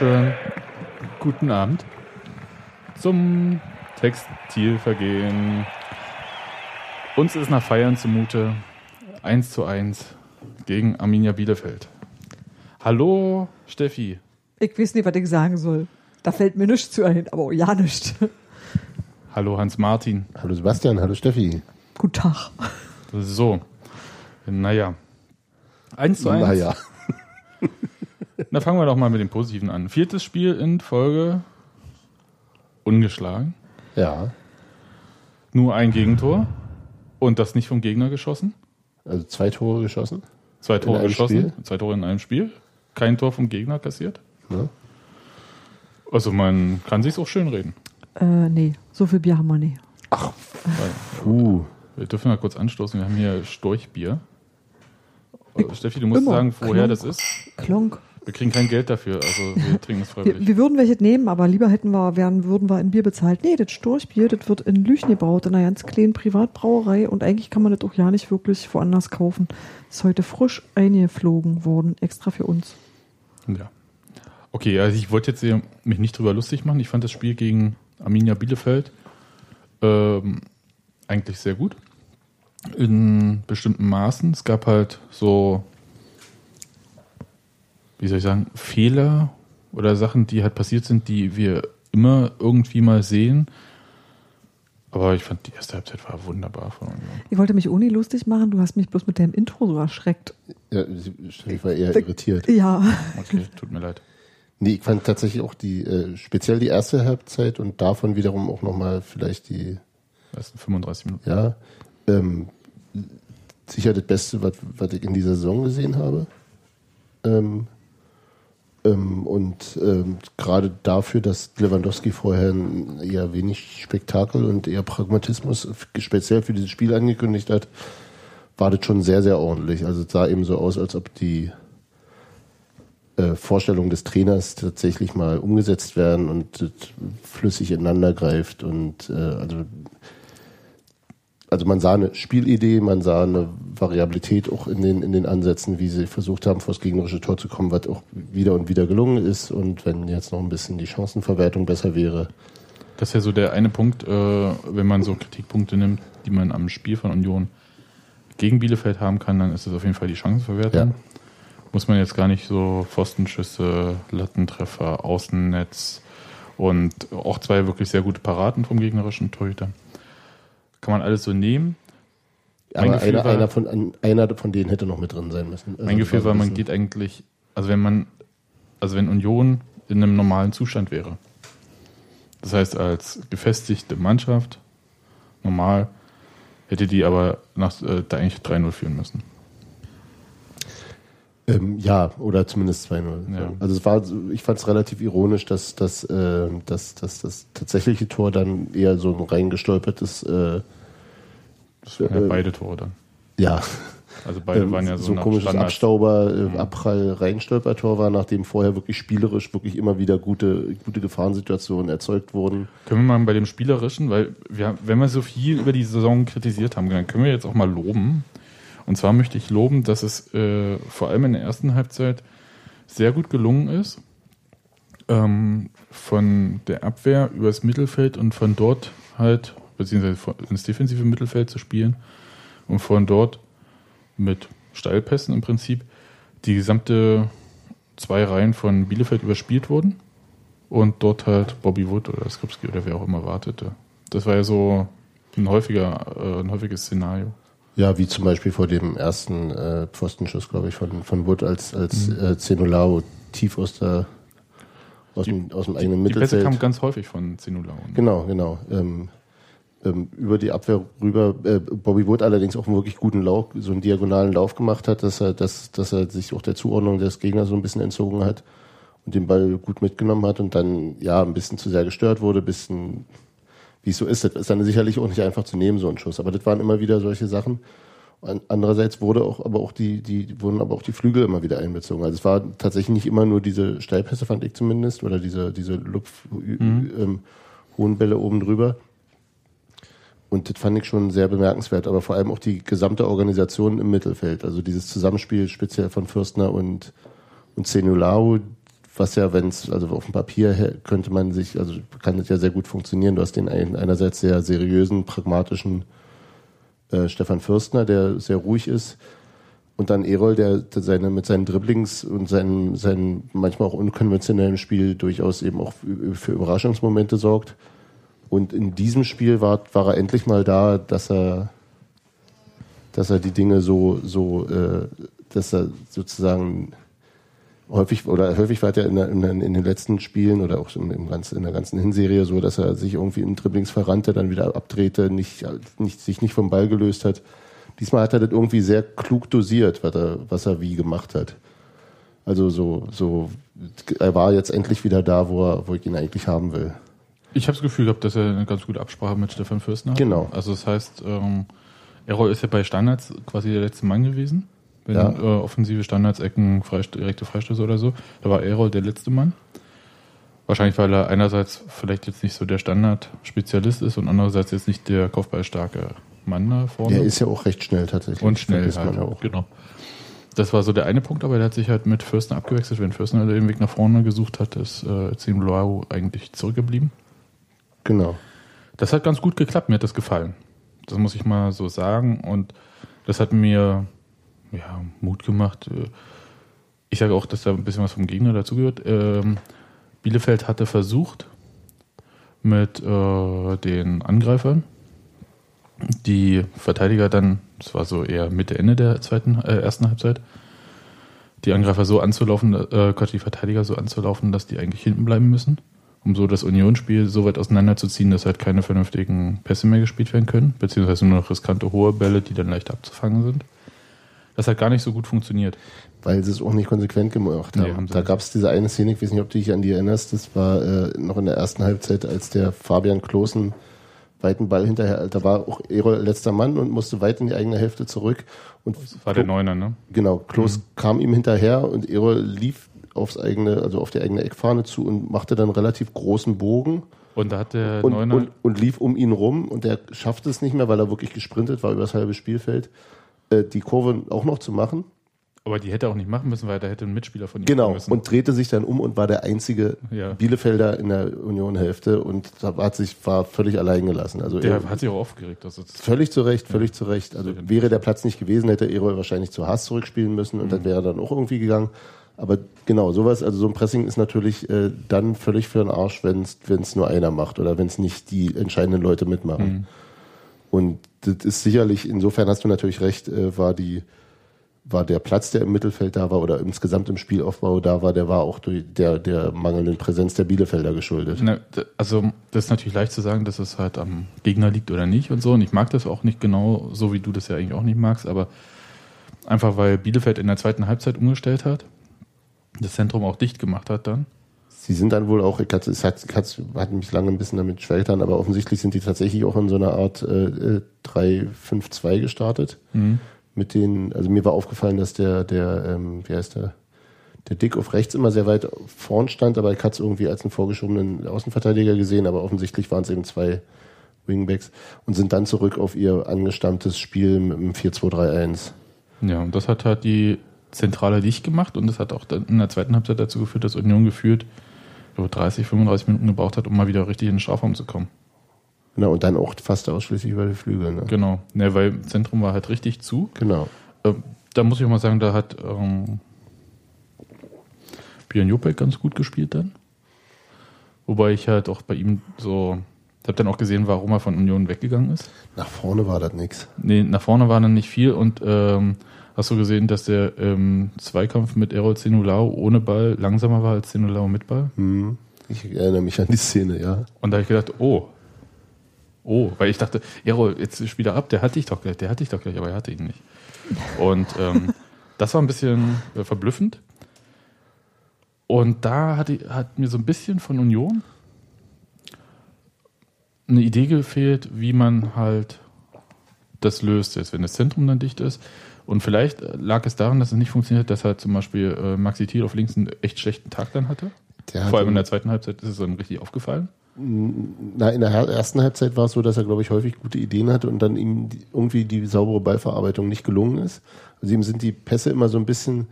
wunderschönen guten Abend zum Textilvergehen. Uns ist nach Feiern zumute 1 zu 1 gegen Arminia Bielefeld. Hallo Steffi. Ich weiß nicht, was ich sagen soll. Da fällt mir nichts zu ein, aber ja nichts. Hallo Hans-Martin. Hallo Sebastian, hallo Steffi. Guten Tag. So, naja. 1 zu 1. Naja. Na, fangen wir doch mal mit dem Positiven an. Viertes Spiel in Folge ungeschlagen. Ja. Nur ein Gegentor und das nicht vom Gegner geschossen. Also zwei Tore geschossen. Zwei Tore einem geschossen, Spiel? zwei Tore in einem Spiel. Kein Tor vom Gegner kassiert. Ne? Also man kann sich's auch schön reden. Äh, nee, so viel Bier haben wir nicht. Weil Uh. wir dürfen mal kurz anstoßen. Wir haben hier Storchbier. Äh, Steffi, du musst immer. sagen, woher Klonk. das ist. Klonk. Wir kriegen kein Geld dafür, also wir trinken es Wir, freiwillig. wir würden welche nehmen, aber lieber hätten wir, wären, würden wir in Bier bezahlt. Nee, das Storchbier, das wird in Lüchen gebaut, in einer ganz kleinen Privatbrauerei und eigentlich kann man das auch ja nicht wirklich woanders kaufen. Ist heute frisch eingeflogen worden, extra für uns. Ja. Okay, also ich wollte jetzt hier mich nicht drüber lustig machen. Ich fand das Spiel gegen Arminia Bielefeld ähm, eigentlich sehr gut. In bestimmten Maßen. Es gab halt so, wie soll ich sagen, Fehler oder Sachen, die halt passiert sind, die wir immer irgendwie mal sehen. Aber ich fand, die erste Halbzeit war wunderbar von Union. Ich wollte mich ohne lustig machen, du hast mich bloß mit deinem Intro so erschreckt. Ja, Steffi war eher irritiert. Ja, Okay, tut mir leid. Nee, ich fand tatsächlich auch die, äh, speziell die erste Halbzeit und davon wiederum auch nochmal vielleicht die, Ersten 35 Minuten. ja, ähm, sicher das Beste, was, was ich in dieser Saison gesehen habe. Ähm, ähm, und ähm, gerade dafür, dass Lewandowski vorher eher wenig Spektakel und eher Pragmatismus speziell für dieses Spiel angekündigt hat, war das schon sehr, sehr ordentlich. Also es sah eben so aus, als ob die äh, Vorstellungen des Trainers tatsächlich mal umgesetzt werden und flüssig ineinander greift und äh, also also man sah eine Spielidee, man sah eine Variabilität auch in den, in den Ansätzen, wie sie versucht haben, vor das gegnerische Tor zu kommen, was auch wieder und wieder gelungen ist. Und wenn jetzt noch ein bisschen die Chancenverwertung besser wäre, Das ist ja so der eine Punkt, äh, wenn man so Kritikpunkte nimmt, die man am Spiel von Union gegen Bielefeld haben kann, dann ist es auf jeden Fall die Chancenverwertung. Ja. Muss man jetzt gar nicht so Pfostenschüsse, Lattentreffer, Außennetz und auch zwei wirklich sehr gute Paraden vom gegnerischen Torhüter. Kann man alles so nehmen. Mein aber einer, war- einer, von, an- einer von denen hätte noch mit drin sein müssen. Also Mein Gefühl war, ein man geht eigentlich, also wenn man, also wenn Union in einem normalen Zustand wäre, das heißt als gefestigte Mannschaft, normal, hätte die aber nach, äh, da eigentlich 3-0 führen müssen. Ähm, ja, oder zumindest 2-0. Ja. Also es war, ich fand es relativ ironisch, dass, dass, äh, dass, dass das tatsächliche Tor dann eher so ein reingestolpertes, äh, Das waren ja Äh, beide Tore dann. ja, Also beide ähm, waren ja so, so ein komisches Standards. Abstauber, äh, Abprall, Reinstolpertor war, nachdem vorher wirklich spielerisch wirklich immer wieder gute, gute Gefahrensituationen erzeugt wurden. Können wir mal bei dem Spielerischen, weil wir, wenn wir so viel über die Saison kritisiert haben, dann können wir jetzt auch mal loben. Und zwar möchte ich loben, dass es äh, vor allem in der ersten Halbzeit sehr gut gelungen ist, ähm, von der Abwehr übers Mittelfeld und von dort halt, beziehungsweise ins defensive Mittelfeld zu spielen und von dort mit Steilpässen im Prinzip die gesamte zwei Reihen von Bielefeld überspielt wurden und dort halt Bobby Wood oder Skripski oder wer auch immer wartete. Das war ja so ein häufiger, äh, ein häufiges Szenario. Ja, wie zum Beispiel vor dem ersten äh, Pfostenschuss, glaube ich, von, von Wood, als, als äh, Zenolao tief aus, der, aus, dem, aus dem eigenen Die Pässe Mittelfeld. kamen ganz häufig von Zenula. Genau, genau. Ähm, ähm, über die Abwehr rüber. Äh, Bobby Wood allerdings auch einen wirklich guten Lauf, so einen diagonalen Lauf gemacht hat, dass er, dass, dass er sich auch der Zuordnung des Gegners so ein bisschen entzogen hat und den Ball gut mitgenommen hat und dann ja ein bisschen zu sehr gestört wurde, bisschen wie es so ist. Das ist dann sicherlich auch nicht einfach zu nehmen, so ein Schuss. Aber das waren immer wieder solche Sachen. An- Andererseits wurde auch, aber auch die, die, wurden aber auch die Flügel immer wieder einbezogen. Also es war tatsächlich nicht immer nur diese Steilpässe, fand ich zumindest, oder diese, diese Lupf, ähm, hohen Bälle oben drüber. Und das fand ich schon sehr bemerkenswert, aber vor allem auch die gesamte Organisation im Mittelfeld. Also dieses Zusammenspiel speziell von Fürstner und, und Zenulao, was ja, wenn es, also auf dem Papier könnte man sich, also kann das ja sehr gut funktionieren. Du hast den einerseits sehr seriösen, pragmatischen äh, Stefan Fürstner, der sehr ruhig ist. Und dann Erol, der, seine, mit seinen Dribblings und seinen, seinen manchmal auch unkonventionellen Spiel durchaus eben auch für für Überraschungsmomente sorgt. Und in diesem Spiel war, war er endlich mal da, dass er, dass er die Dinge so, so, äh, dass er sozusagen häufig oder häufig war er in, der, in, in den letzten Spielen oder auch im, im ganzen, in der ganzen Hinserie so, dass er sich irgendwie in Dribblings verrannte, dann wieder abdrehte, nicht, nicht, sich nicht vom Ball gelöst hat. Diesmal hat er das irgendwie sehr klug dosiert, was er, was er wie gemacht hat. Also so, so, er war jetzt endlich wieder da, wo, er, wo ich ihn eigentlich haben will. Ich habe das Gefühl gehabt, dass er eine ganz gute Absprache mit Stefan Fürstner hat. Genau. Also das heißt, ähm, Errol ist ja bei Standards quasi der letzte Mann gewesen. Wenn Ja. äh, offensive Standards, Ecken, Freist direkte Freistöße oder so. Da war Errol der letzte Mann. Wahrscheinlich, weil er einerseits vielleicht jetzt nicht so der Standard-Spezialist ist und andererseits jetzt nicht der kopfballstarke Mann da vorne. Er ist ja auch recht schnell tatsächlich. und schnell Vergisst halt. man auch. Genau. Das war so der eine Punkt, aber der hat sich halt mit Fürstner abgewechselt. Wenn Fürstner den Weg nach vorne gesucht hat, ist äh, Zimloau eigentlich zurückgeblieben. Genau. Das hat ganz gut geklappt, mir hat das gefallen. Das muss ich mal so sagen. Und das hat mir ja, Mut gemacht. Äh, Ich sage auch, dass da ein bisschen was vom Gegner dazugehört. Ähm, Bielefeld hatte versucht, mit äh, den Angreifern die Verteidiger dann, das war so eher Mitte, Ende der zweiten, äh, ersten Halbzeit, die Angreifer so anzulaufen, äh, Gott, die Verteidiger so anzulaufen, dass die eigentlich hinten bleiben müssen, um so das Unionsspiel so weit auseinanderzuziehen, dass halt keine vernünftigen Pässe mehr gespielt werden können, beziehungsweise nur noch riskante hohe Bälle, die dann leicht abzufangen sind. Das hat gar nicht so gut funktioniert. Weil sie es auch nicht konsequent gemacht Nee, haben. haben sie da gab es diese eine Szene, ich weiß nicht, ob du dich an die erinnerst, das war äh, noch in der ersten Halbzeit, als der Fabian Kloßen weiten Ball hinterher, da war auch Erol letzter Mann und musste weit in die eigene Hälfte zurück. Und Das war der Neuner, ne? genau, Klos Mhm. kam ihm hinterher und Erol lief aufs eigene, also auf die eigene Eckfahne zu und machte dann relativ großen Bogen Und da hat der und, Neuner, und, und lief um ihn rum und der schaffte es nicht mehr, weil er wirklich gesprintet war über das halbe Spielfeld, äh, die Kurve auch noch zu machen. aber die hätte er auch nicht machen müssen, weil da hätte ein Mitspieler von ihm Genau, müssen. und drehte sich dann um und war der einzige Ja. Bielefelder in der Union-Hälfte und hat sich, war völlig allein gelassen. Also der er- hat sich auch aufgeregt. Also völlig zu Recht, völlig zu Recht. Also wäre der Platz nicht gewesen, hätte Erol wahrscheinlich zu Haas zurückspielen müssen und Mhm. dann wäre er dann auch irgendwie gegangen. Aber genau, sowas, also so ein Pressing ist natürlich äh, dann völlig für den Arsch, wenn es nur einer macht oder wenn es nicht die entscheidenden Leute mitmachen. Mhm. Und das ist sicherlich, insofern hast du natürlich recht, äh, war die war der Platz, der im Mittelfeld da war oder insgesamt im Spielaufbau da war, der war auch durch der, der mangelnden Präsenz der Bielefelder geschuldet. Na, also das ist natürlich leicht zu sagen, dass es halt am Gegner liegt oder nicht und so. Und ich mag das auch nicht genau, so wie du das ja eigentlich auch nicht magst, aber einfach weil Bielefeld in der zweiten Halbzeit umgestellt hat, das Zentrum auch dicht gemacht hat dann. Sie sind dann wohl auch, ich hatte, es hat, hat, mich lange ein bisschen damit schwer getan, aber offensichtlich sind die tatsächlich auch in so einer Art äh, äh, 3-5-2 gestartet. Mit den, also mir war aufgefallen, dass der, der, ähm, wie heißt der, der Dick auf rechts immer sehr weit vorn stand, aber ich hatte es irgendwie als einen vorgeschobenen Außenverteidiger gesehen, aber offensichtlich waren es eben zwei Wingbacks und sind dann zurück auf ihr angestammtes Spiel mit dem 4-2-3-1. Ja, und das hat halt die Zentrale dicht gemacht und das hat auch dann in der zweiten Halbzeit dazu geführt, dass Union gefühlt ich glaube, 30, 35 Minuten gebraucht hat, um mal wieder richtig in den Strafraum zu kommen. Genau, und dann auch fast ausschließlich über die Flügel. Ne? Genau. Ne, weil Zentrum war halt richtig zu. Genau. Ähm, da muss ich auch mal sagen, da hat ähm, Björn Jopek ganz gut gespielt dann. Wobei ich halt auch bei ihm so, ich habe dann auch gesehen, warum er von Union weggegangen ist. Nach vorne war das nix. Nee, nach vorne war dann nicht viel und ähm, hast du gesehen, dass der ähm, Zweikampf mit Errol Zenulao ohne Ball langsamer war als Zenulao mit Ball? Hm. Ich erinnere mich an die Szene, ja. Und da habe ich gedacht, oh, oh, weil ich dachte, Errol, jetzt spielt er ab, der hatte ich doch gleich, der hatte ich doch gleich, aber er hatte ihn nicht. Und ähm, das war ein bisschen äh, verblüffend. Und da hat, hat mir so ein bisschen von Union eine Idee gefehlt, wie man halt das löst, jetzt, wenn das Zentrum dann dicht ist. Und vielleicht lag es daran, dass es nicht funktioniert, dass halt zum Beispiel äh, Maxi Thiel auf links einen echt schlechten Tag dann hatte. Der Vor allem in der zweiten Halbzeit ist es dann richtig aufgefallen. Na, in der ersten Halbzeit war es so, dass er, glaube ich, häufig gute Ideen hatte und dann ihm irgendwie die saubere Ballverarbeitung nicht gelungen ist. Also ihm sind die Pässe immer so ein bisschen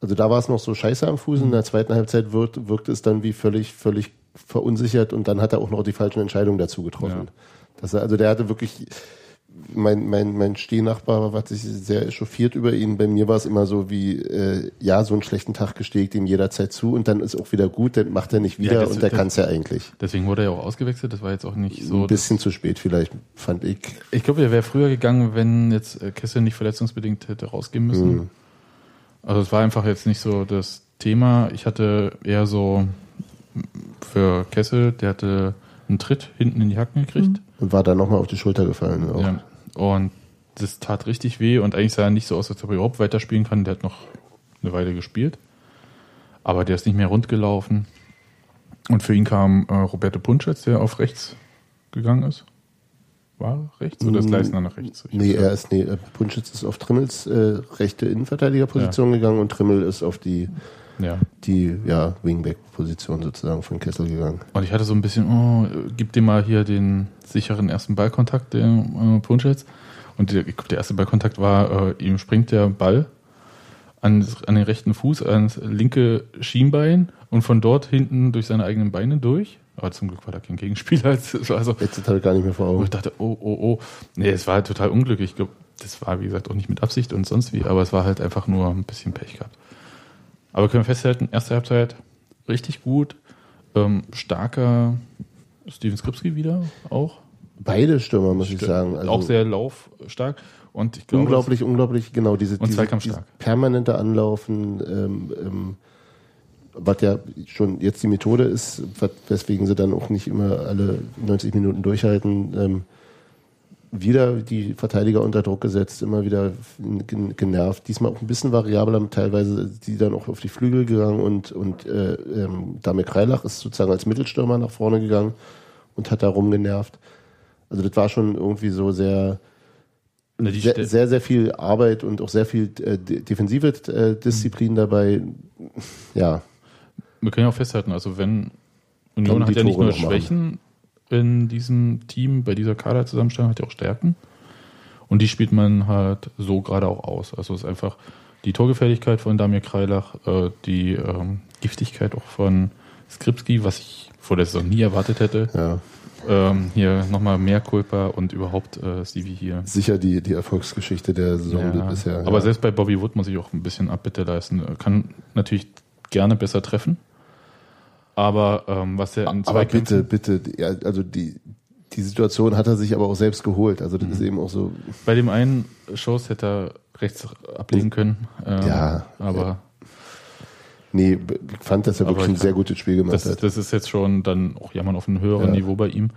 Also da war es noch so scheiße am Fuß. In der zweiten Halbzeit wirkt, wirkt es dann wie völlig, völlig verunsichert und dann hat er auch noch die falschen Entscheidungen dazu getroffen. Ja. Das, also der hatte wirklich, mein, mein, mein Stehnachbar hat sich sehr echauffiert über ihn. Bei mir war es immer so wie, äh, ja, so einen schlechten Tag gesteht ihm jederzeit zu und dann ist auch wieder gut, dann macht er nicht wieder Ja, das- und der kann es ja eigentlich. Deswegen wurde er ja auch ausgewechselt. Das war jetzt auch nicht so. Ein bisschen zu spät vielleicht, fand ich. Ich glaube, er wäre früher gegangen, wenn jetzt äh, Kessel nicht verletzungsbedingt hätte rausgehen müssen. Mhm. Also es war einfach jetzt nicht so das Thema. Ich hatte eher so für Kessel, der hatte einen Tritt hinten in die Hacken gekriegt. Und war dann nochmal auf die Schulter gefallen. Auch. Ja. Und das tat richtig weh und eigentlich sah er nicht so aus, als ob er überhaupt weiterspielen kann. Der hat noch eine Weile gespielt. Aber der ist nicht mehr rund gelaufen. Und für ihn kam äh, Roberto Punschetz, der auf rechts gegangen ist. War rechts oder ist Mm, Leisner nach rechts? Ich Nee, er ist, nee, äh, Punschitz ist auf Trimmels äh, rechte Innenverteidigerposition gegangen und Trimmel ist auf die, Ja. die ja, Wingback-Position sozusagen von Kessel gegangen. Und ich hatte so ein bisschen, oh, gib dir mal hier den sicheren ersten Ballkontakt, der äh, Punschetz. Und der, der erste Ballkontakt war, äh, ihm springt der Ball an, an den rechten Fuß, ans linke Schienbein und von dort hinten durch seine eigenen Beine durch. Aber zum Glück war da kein Gegenspieler. Also, Jetzt habe ich gar nicht mehr vor Augen. ich dachte, oh, oh, oh. Nee, es war halt total unglücklich. Ich glaube, das war, wie gesagt, auch nicht mit Absicht und sonst wie, aber es war halt einfach nur ein bisschen Pech gehabt. Aber können wir festhalten, erste Halbzeit richtig gut. Ähm, starker Steven Skripski wieder auch. Beide Stürmer, muss ich sagen. Also auch sehr laufstark. Und ich glaube, unglaublich, unglaublich, genau, diese, Und diese, dieses permanente Anlaufen, ähm, ähm, was ja schon jetzt die Methode ist, weswegen sie dann auch nicht immer alle 90 Minuten durchhalten, ähm, wieder die Verteidiger unter Druck gesetzt, immer wieder gen- genervt. Diesmal auch ein bisschen variabler, teilweise die dann auch auf die Flügel gegangen und, und äh, ähm, Dame Kreilach ist sozusagen als Mittelstürmer nach vorne gegangen und hat da rumgenervt. Also das war schon irgendwie so sehr, die sehr, sehr, sehr viel Arbeit und auch sehr viel äh, de- defensive äh, Disziplin dabei. Ja, wir können ja auch festhalten, also wenn Union hat ja nicht nur noch machen. In diesem Team, bei dieser Kaderzusammenstellung hat ja auch Stärken. Und die spielt man halt so gerade auch aus. Also es ist einfach die Torgefährlichkeit von Damir Kreilach, äh, die ähm, Giftigkeit auch von Skripski, was ich vor der Saison nie erwartet hätte. ja. Ähm, hier nochmal mehr Culpa und überhaupt äh, Stevie hier. Sicher die, die Erfolgsgeschichte der Saison Ja, bisher. aber ja. selbst bei Bobby Wood muss ich auch ein bisschen Abbitte leisten. Kann natürlich gerne besser treffen. Aber ähm, was er in aber bitte, bitte, ja, also die, die Situation hat er sich aber auch selbst geholt. Also das Mhm. ist eben auch so, Bei dem einen Schuss hätte er rechts ablegen können. Ähm, Ja. Aber nee, ich fand, dass er wirklich ein sehr gutes Spiel gemacht das, hat. das ist jetzt schon dann auch jammern auf einem höheren Ja. Niveau bei ihm.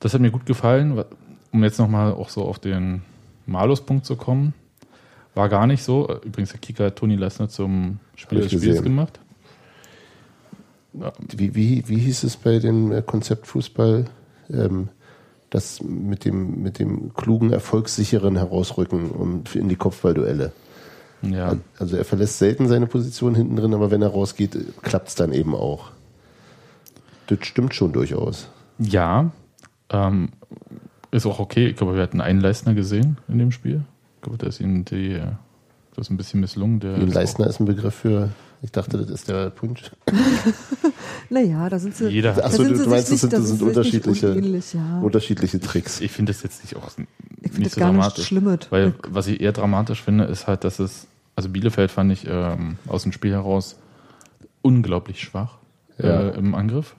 Das hat mir gut gefallen. Um jetzt nochmal auch so auf den Malus-Punkt zu kommen. War gar nicht so. Übrigens, der Kicker hat Toni Leisner zum ich des Spiels gesehen. gemacht. Wie, wie, wie hieß es bei dem äh, Konzeptfußball? Ähm, das mit dem, mit dem klugen, erfolgssicheren Herausrücken um, in die Kopfballduelle. ja. Also er verlässt selten seine Position hinten drin, aber wenn er rausgeht, klappt es dann eben auch. Das stimmt schon durchaus. Ja, ähm, ist auch okay. Ich glaube, wir hatten einen Leistner gesehen in dem Spiel. Ich glaube, da ist ihnen die, das ist ein bisschen misslungen. Der Leistner ist ein Begriff für, ich dachte, das ist der Punsch. Naja, da sind sie. jeder hat, Achso, sind du, du meinst, das sind, nicht- das sind nicht unterschiedliche, ja. unterschiedliche Tricks. ich finde das jetzt nicht auch Ich finde nicht das so gar dramatisch. Schlimmes. Weil was ich eher dramatisch finde, ist halt, dass es, also Bielefeld fand ich ähm, aus dem Spiel heraus unglaublich schwach Ja. äh, im Angriff.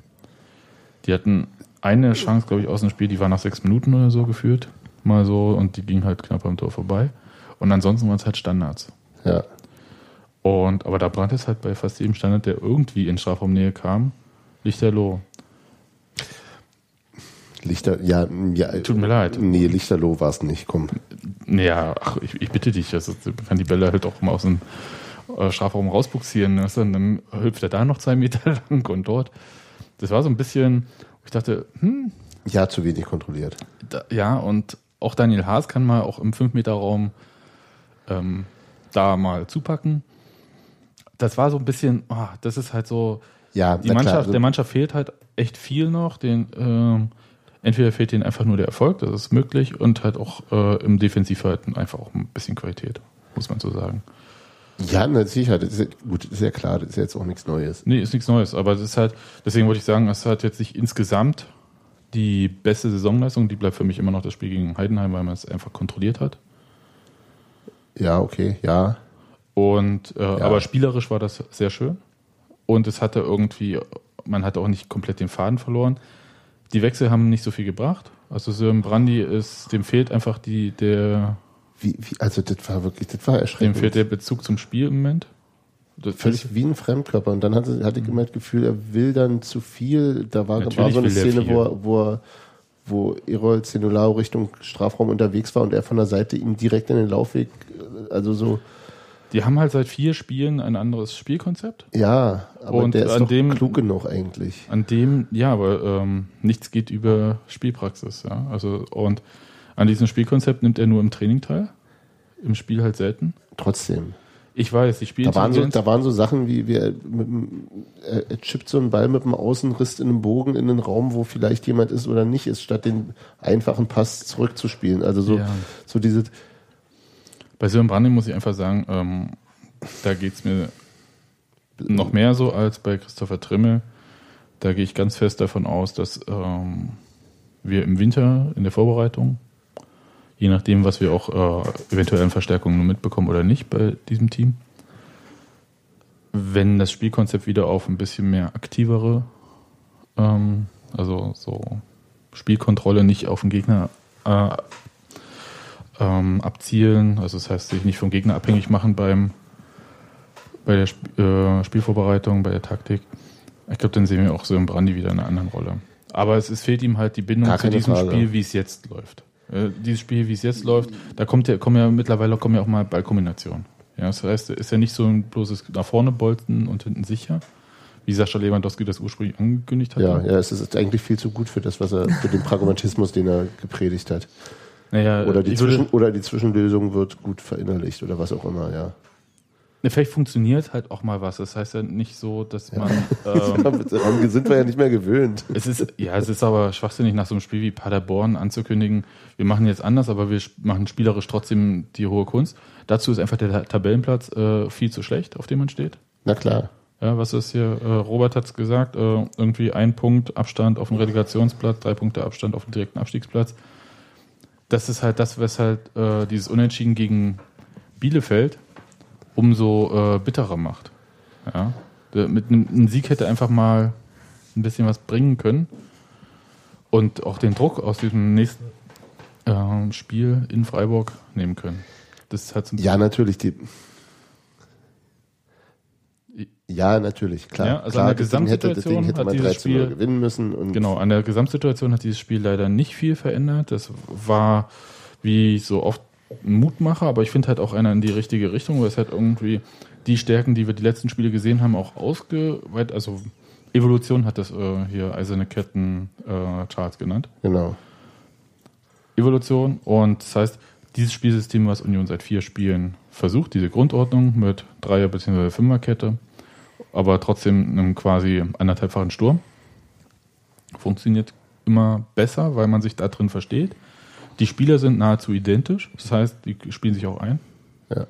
Die hatten eine Chance, glaube ich, aus dem Spiel, die war nach sechs Minuten oder so geführt. Mal so, und die ging halt knapp am Tor vorbei. Und ansonsten waren es halt Standards. Ja. Und, aber da brannte es halt bei fast jedem Standard, der irgendwie in Strafraumnähe kam, Lichterloh. Lichter, ja, ja. Tut mir leid. Nee, Lichterloh war es nicht, komm. Naja, ach, ich, ich bitte dich, also, man kann die Bälle halt auch mal aus dem äh, Strafraum rausbuxieren. Du? Und dann hüpft er da noch zwei Meter lang und dort. Das war so ein bisschen, ich dachte, hm, Ja, zu wenig kontrolliert. da, ja, und auch Daniel Haas kann mal auch im 5-Meter-Raum ähm, da mal zupacken. Das war so ein bisschen, ah, das ist halt so, Ja, die Mannschaft, klar, also- der Mannschaft fehlt halt echt viel noch. Den, ähm, entweder fehlt ihnen einfach nur der Erfolg, das ist möglich, und halt auch äh, im Defensivverhalten einfach auch ein bisschen Qualität, muss man so sagen. Ja, na, sicher, das ist gut, ist ja klar, das ist jetzt auch nichts Neues. Nee, ist nichts Neues, aber es ist halt, deswegen wollte ich sagen, es hat jetzt nicht insgesamt die beste Saisonleistung, die bleibt für mich immer noch das Spiel gegen Heidenheim, weil man es einfach kontrolliert hat. Ja, okay, ja. Und äh, aber spielerisch war das sehr schön. Und es hatte irgendwie, man hat auch nicht komplett den Faden verloren. Die Wechsel haben nicht so viel gebracht. Also Sören Brandy ist, dem fehlt einfach die, der, Wie, wie, also das war wirklich, das war dem erschreckend. fehlt der Bezug zum Spiel im Moment. Das Völlig wie ein Fremdkörper. Und dann hatte, hatte ich immer das Gefühl, er will dann zu viel. Da war, war so eine Szene, wo, er- wo, er- wo Erol Zenolao Richtung Strafraum unterwegs war und er von der Seite ihm direkt in den Laufweg, äh, also so, Die haben halt seit vier Spielen ein anderes Spielkonzept. ja, aber Und der ist an doch dem- klug genug eigentlich. An dem, ja, aber ähm, nichts geht über Spielpraxis, ja. Also und an diesem Spielkonzept nimmt er nur im Training teil, im Spiel halt selten. Trotzdem. Ich weiß, die Da waren, so, da waren so Sachen wie, wie er, mit, er, er chippt so einen Ball mit dem Außenriss in einem Bogen in einen Raum, wo vielleicht jemand ist oder nicht ist, statt den einfachen Pass zurückzuspielen. Also so, Ja. so diese, Bei Sören Branding muss ich einfach sagen, ähm, da geht's mir noch mehr so als bei Christopher Trimmel. Da gehe ich ganz fest davon aus, dass ähm, wir im Winter in der Vorbereitung, je nachdem, was wir auch äh, eventuell an Verstärkungen nur mitbekommen oder nicht bei diesem Team, wenn das Spielkonzept wieder auf ein bisschen mehr aktivere, ähm, also so Spielkontrolle nicht auf den Gegner äh, ähm, abzielen, also das heißt, sich nicht vom Gegner abhängig machen beim bei der Sp äh, Spielvorbereitung, bei der Taktik. Ich glaube, dann sehen wir auch so im Brandi wieder in einer anderen Rolle. Aber es, es fehlt ihm halt die Bindung zu diesem Frage. Spiel, wie es jetzt läuft. Äh, dieses Spiel, wie es jetzt läuft, da kommt ja, kommen ja mittlerweile kommen ja auch mal Ballkombinationen. Ja, das heißt, ist ja nicht so ein bloßes nach vorne bolzen und hinten sicher, wie Sascha Lewandowski das ursprünglich angekündigt hat. ja, ja, es ist eigentlich viel zu gut für das, was er, für den Pragmatismus, den er gepredigt hat. Naja, Oder die, Zwischen, oder die Zwischenlösung wird gut verinnerlicht oder was auch immer, ja. Ne, Vielleicht funktioniert halt auch mal was. Das heißt ja nicht so, dass man. Ähm, Daran sind wir ja nicht mehr gewöhnt. es ist, ja, es ist aber schwachsinnig, nach so einem Spiel wie Paderborn anzukündigen, wir machen jetzt anders, aber wir machen spielerisch trotzdem die hohe Kunst. Dazu ist einfach der Ta- Tabellenplatz äh, viel zu schlecht, auf dem man steht. Na klar. Ja, was ist hier? Äh, Robert hat es gesagt, äh, irgendwie ein Punkt Abstand auf den Relegationsplatz, drei Punkte Abstand auf den direkten Abstiegsplatz. Das ist halt das, weshalb äh, dieses Unentschieden gegen Bielefeld umso äh, bitterer macht. Ja. Der, mit einem einem Sieg hätte einfach mal ein bisschen was bringen können und auch den Druck aus diesem nächsten äh, Spiel in Freiburg nehmen können. Das hat Ja, natürlich. Die ja, natürlich, klar. Ja, also klar, in der Gesamtsituation hätte hat man dieses 13 0 Spiel- gewinnen müssen. Und Genau, an der Gesamtsituation hat dieses Spiel leider nicht viel verändert. Das war wie so oft ein Mutmacher, aber ich finde halt auch einer in die richtige Richtung, weil es halt irgendwie die Stärken, die wir die letzten Spiele gesehen haben, auch ausgeweitet. Also Evolution hat das äh, hier Eiserne Ketten äh, Charles genannt. Genau. Evolution und das heißt, dieses Spielsystem, was Union seit vier Spielen versucht, diese Grundordnung mit Dreier- bzw. Fünferkette, aber trotzdem einem quasi anderthalbfachen Sturm, funktioniert immer besser, weil man sich da drin versteht. Die Spieler sind nahezu identisch, das heißt, die spielen sich auch ein. Ja.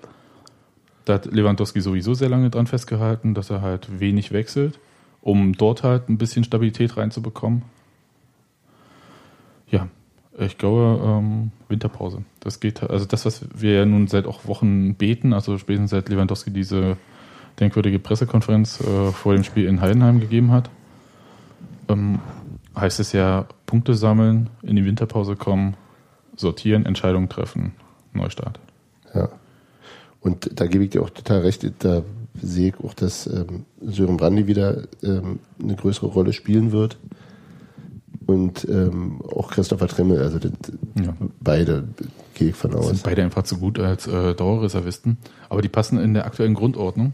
Da hat Lewandowski sowieso sehr lange dran festgehalten, dass er halt wenig wechselt, um dort halt ein bisschen Stabilität reinzubekommen. Ja, ich glaube, ähm, Winterpause. Das geht, also das, was wir ja nun seit auch Wochen beten, also spätestens seit Lewandowski diese denkwürdige Pressekonferenz äh, vor dem Spiel in Heidenheim gegeben hat, ähm, heißt es ja, Punkte sammeln, in die Winterpause kommen, sortieren, Entscheidungen treffen, Neustart. Ja. Und da gebe ich dir auch total recht, da sehe ich auch, dass ähm, Sören Brandy wieder ähm, eine größere Rolle spielen wird. Und ähm, auch Christopher Trimmel, also das, Ja. beide gehe ich von Sind aus. beide einfach zu gut als äh, Dauerreservisten. Aber die passen in der aktuellen Grundordnung,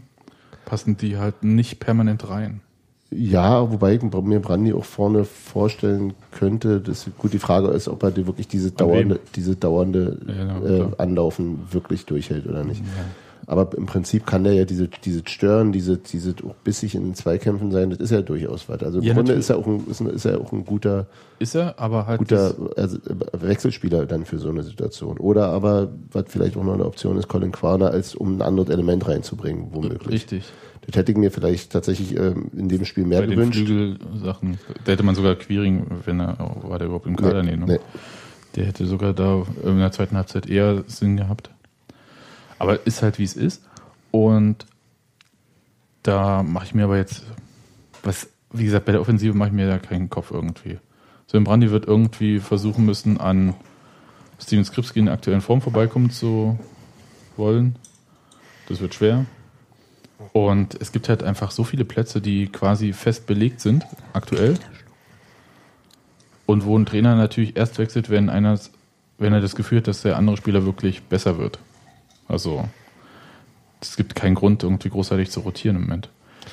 passen die halt nicht permanent rein. Ja, wobei ich mir Brandy auch vorne vorstellen könnte, dass gut die Frage ist, ob er die wirklich diese dauernde, diese dauernde Ja, ja, äh. Anlaufen wirklich durchhält oder nicht. Aber im Prinzip kann der ja diese, diese Stören, diese, diese auch bissig in den Zweikämpfen sein, das ist ja durchaus was. Also im Ja, Grunde natürlich. ist er auch ein, ist, ist er auch ein guter, Ist er, aber halt. guter also, äh, Wechselspieler dann für so eine Situation. Oder aber, was vielleicht auch noch eine Option ist, Colin Quaner, als um ein anderes Element reinzubringen, womöglich. Richtig. Das hätte ich mir vielleicht tatsächlich ähm, in dem Spiel mehr Bei den gewünscht. Flügelsachen. Da hätte man sogar Quiring, wenn er, oh, war der überhaupt im Kader? Nee, ne? nee. Der hätte sogar da in der zweiten Halbzeit eher Sinn gehabt. Aber ist halt wie es ist. Und da mache ich mir aber jetzt, was, wie gesagt, bei der Offensive mache ich mir da keinen Kopf irgendwie. So im Brandi wird irgendwie versuchen müssen, an Steven Skripski in der aktuellen Form vorbeikommen zu wollen. Das wird schwer. Und es gibt halt einfach so viele Plätze, die quasi fest belegt sind, aktuell. Und wo ein Trainer natürlich erst wechselt, wenn einer, wenn er das Gefühl hat, dass der andere Spieler wirklich besser wird. Also, es gibt keinen Grund, irgendwie großartig zu rotieren im Moment.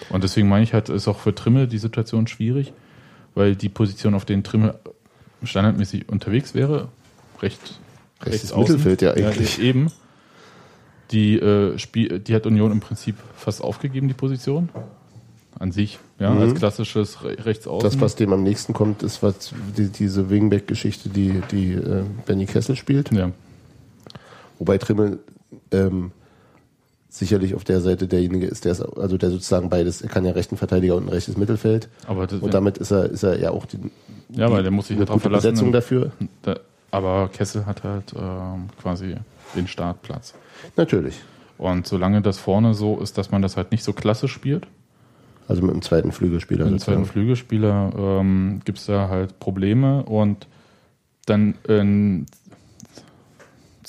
Und deswegen meine ich halt, ist auch für Trimmel die Situation schwierig, weil die Position, auf denen Trimmel standardmäßig unterwegs wäre, recht Rechtes außen. Mittelfeld ja eigentlich. Ja, eben. Die, äh, Spiel, die hat Union im Prinzip fast aufgegeben, die Position. An sich, ja, Mhm. als klassisches Re Rechtsaußen. Das, was dem am nächsten kommt, ist was die, diese Wingback-Geschichte, die, die äh, Benny Kessel spielt. ja. Wobei Trimmel ähm, sicherlich auf der Seite derjenige ist, der ist, also der sozusagen beides, er kann ja rechten Verteidiger und ein rechtes Mittelfeld. Aber, das, Und damit ist er, ist er ja auch die, ja, weil der muss sich eine gute verlassen. Besetzung dafür. Da, aber Kessel hat halt ähm, quasi den Startplatz. Natürlich. Und solange das vorne so ist, dass man das halt nicht so klassisch spielt, Also mit dem zweiten Flügelspieler. mit dem zweiten. Flügelspieler ähm, gibt es da halt Probleme und dann im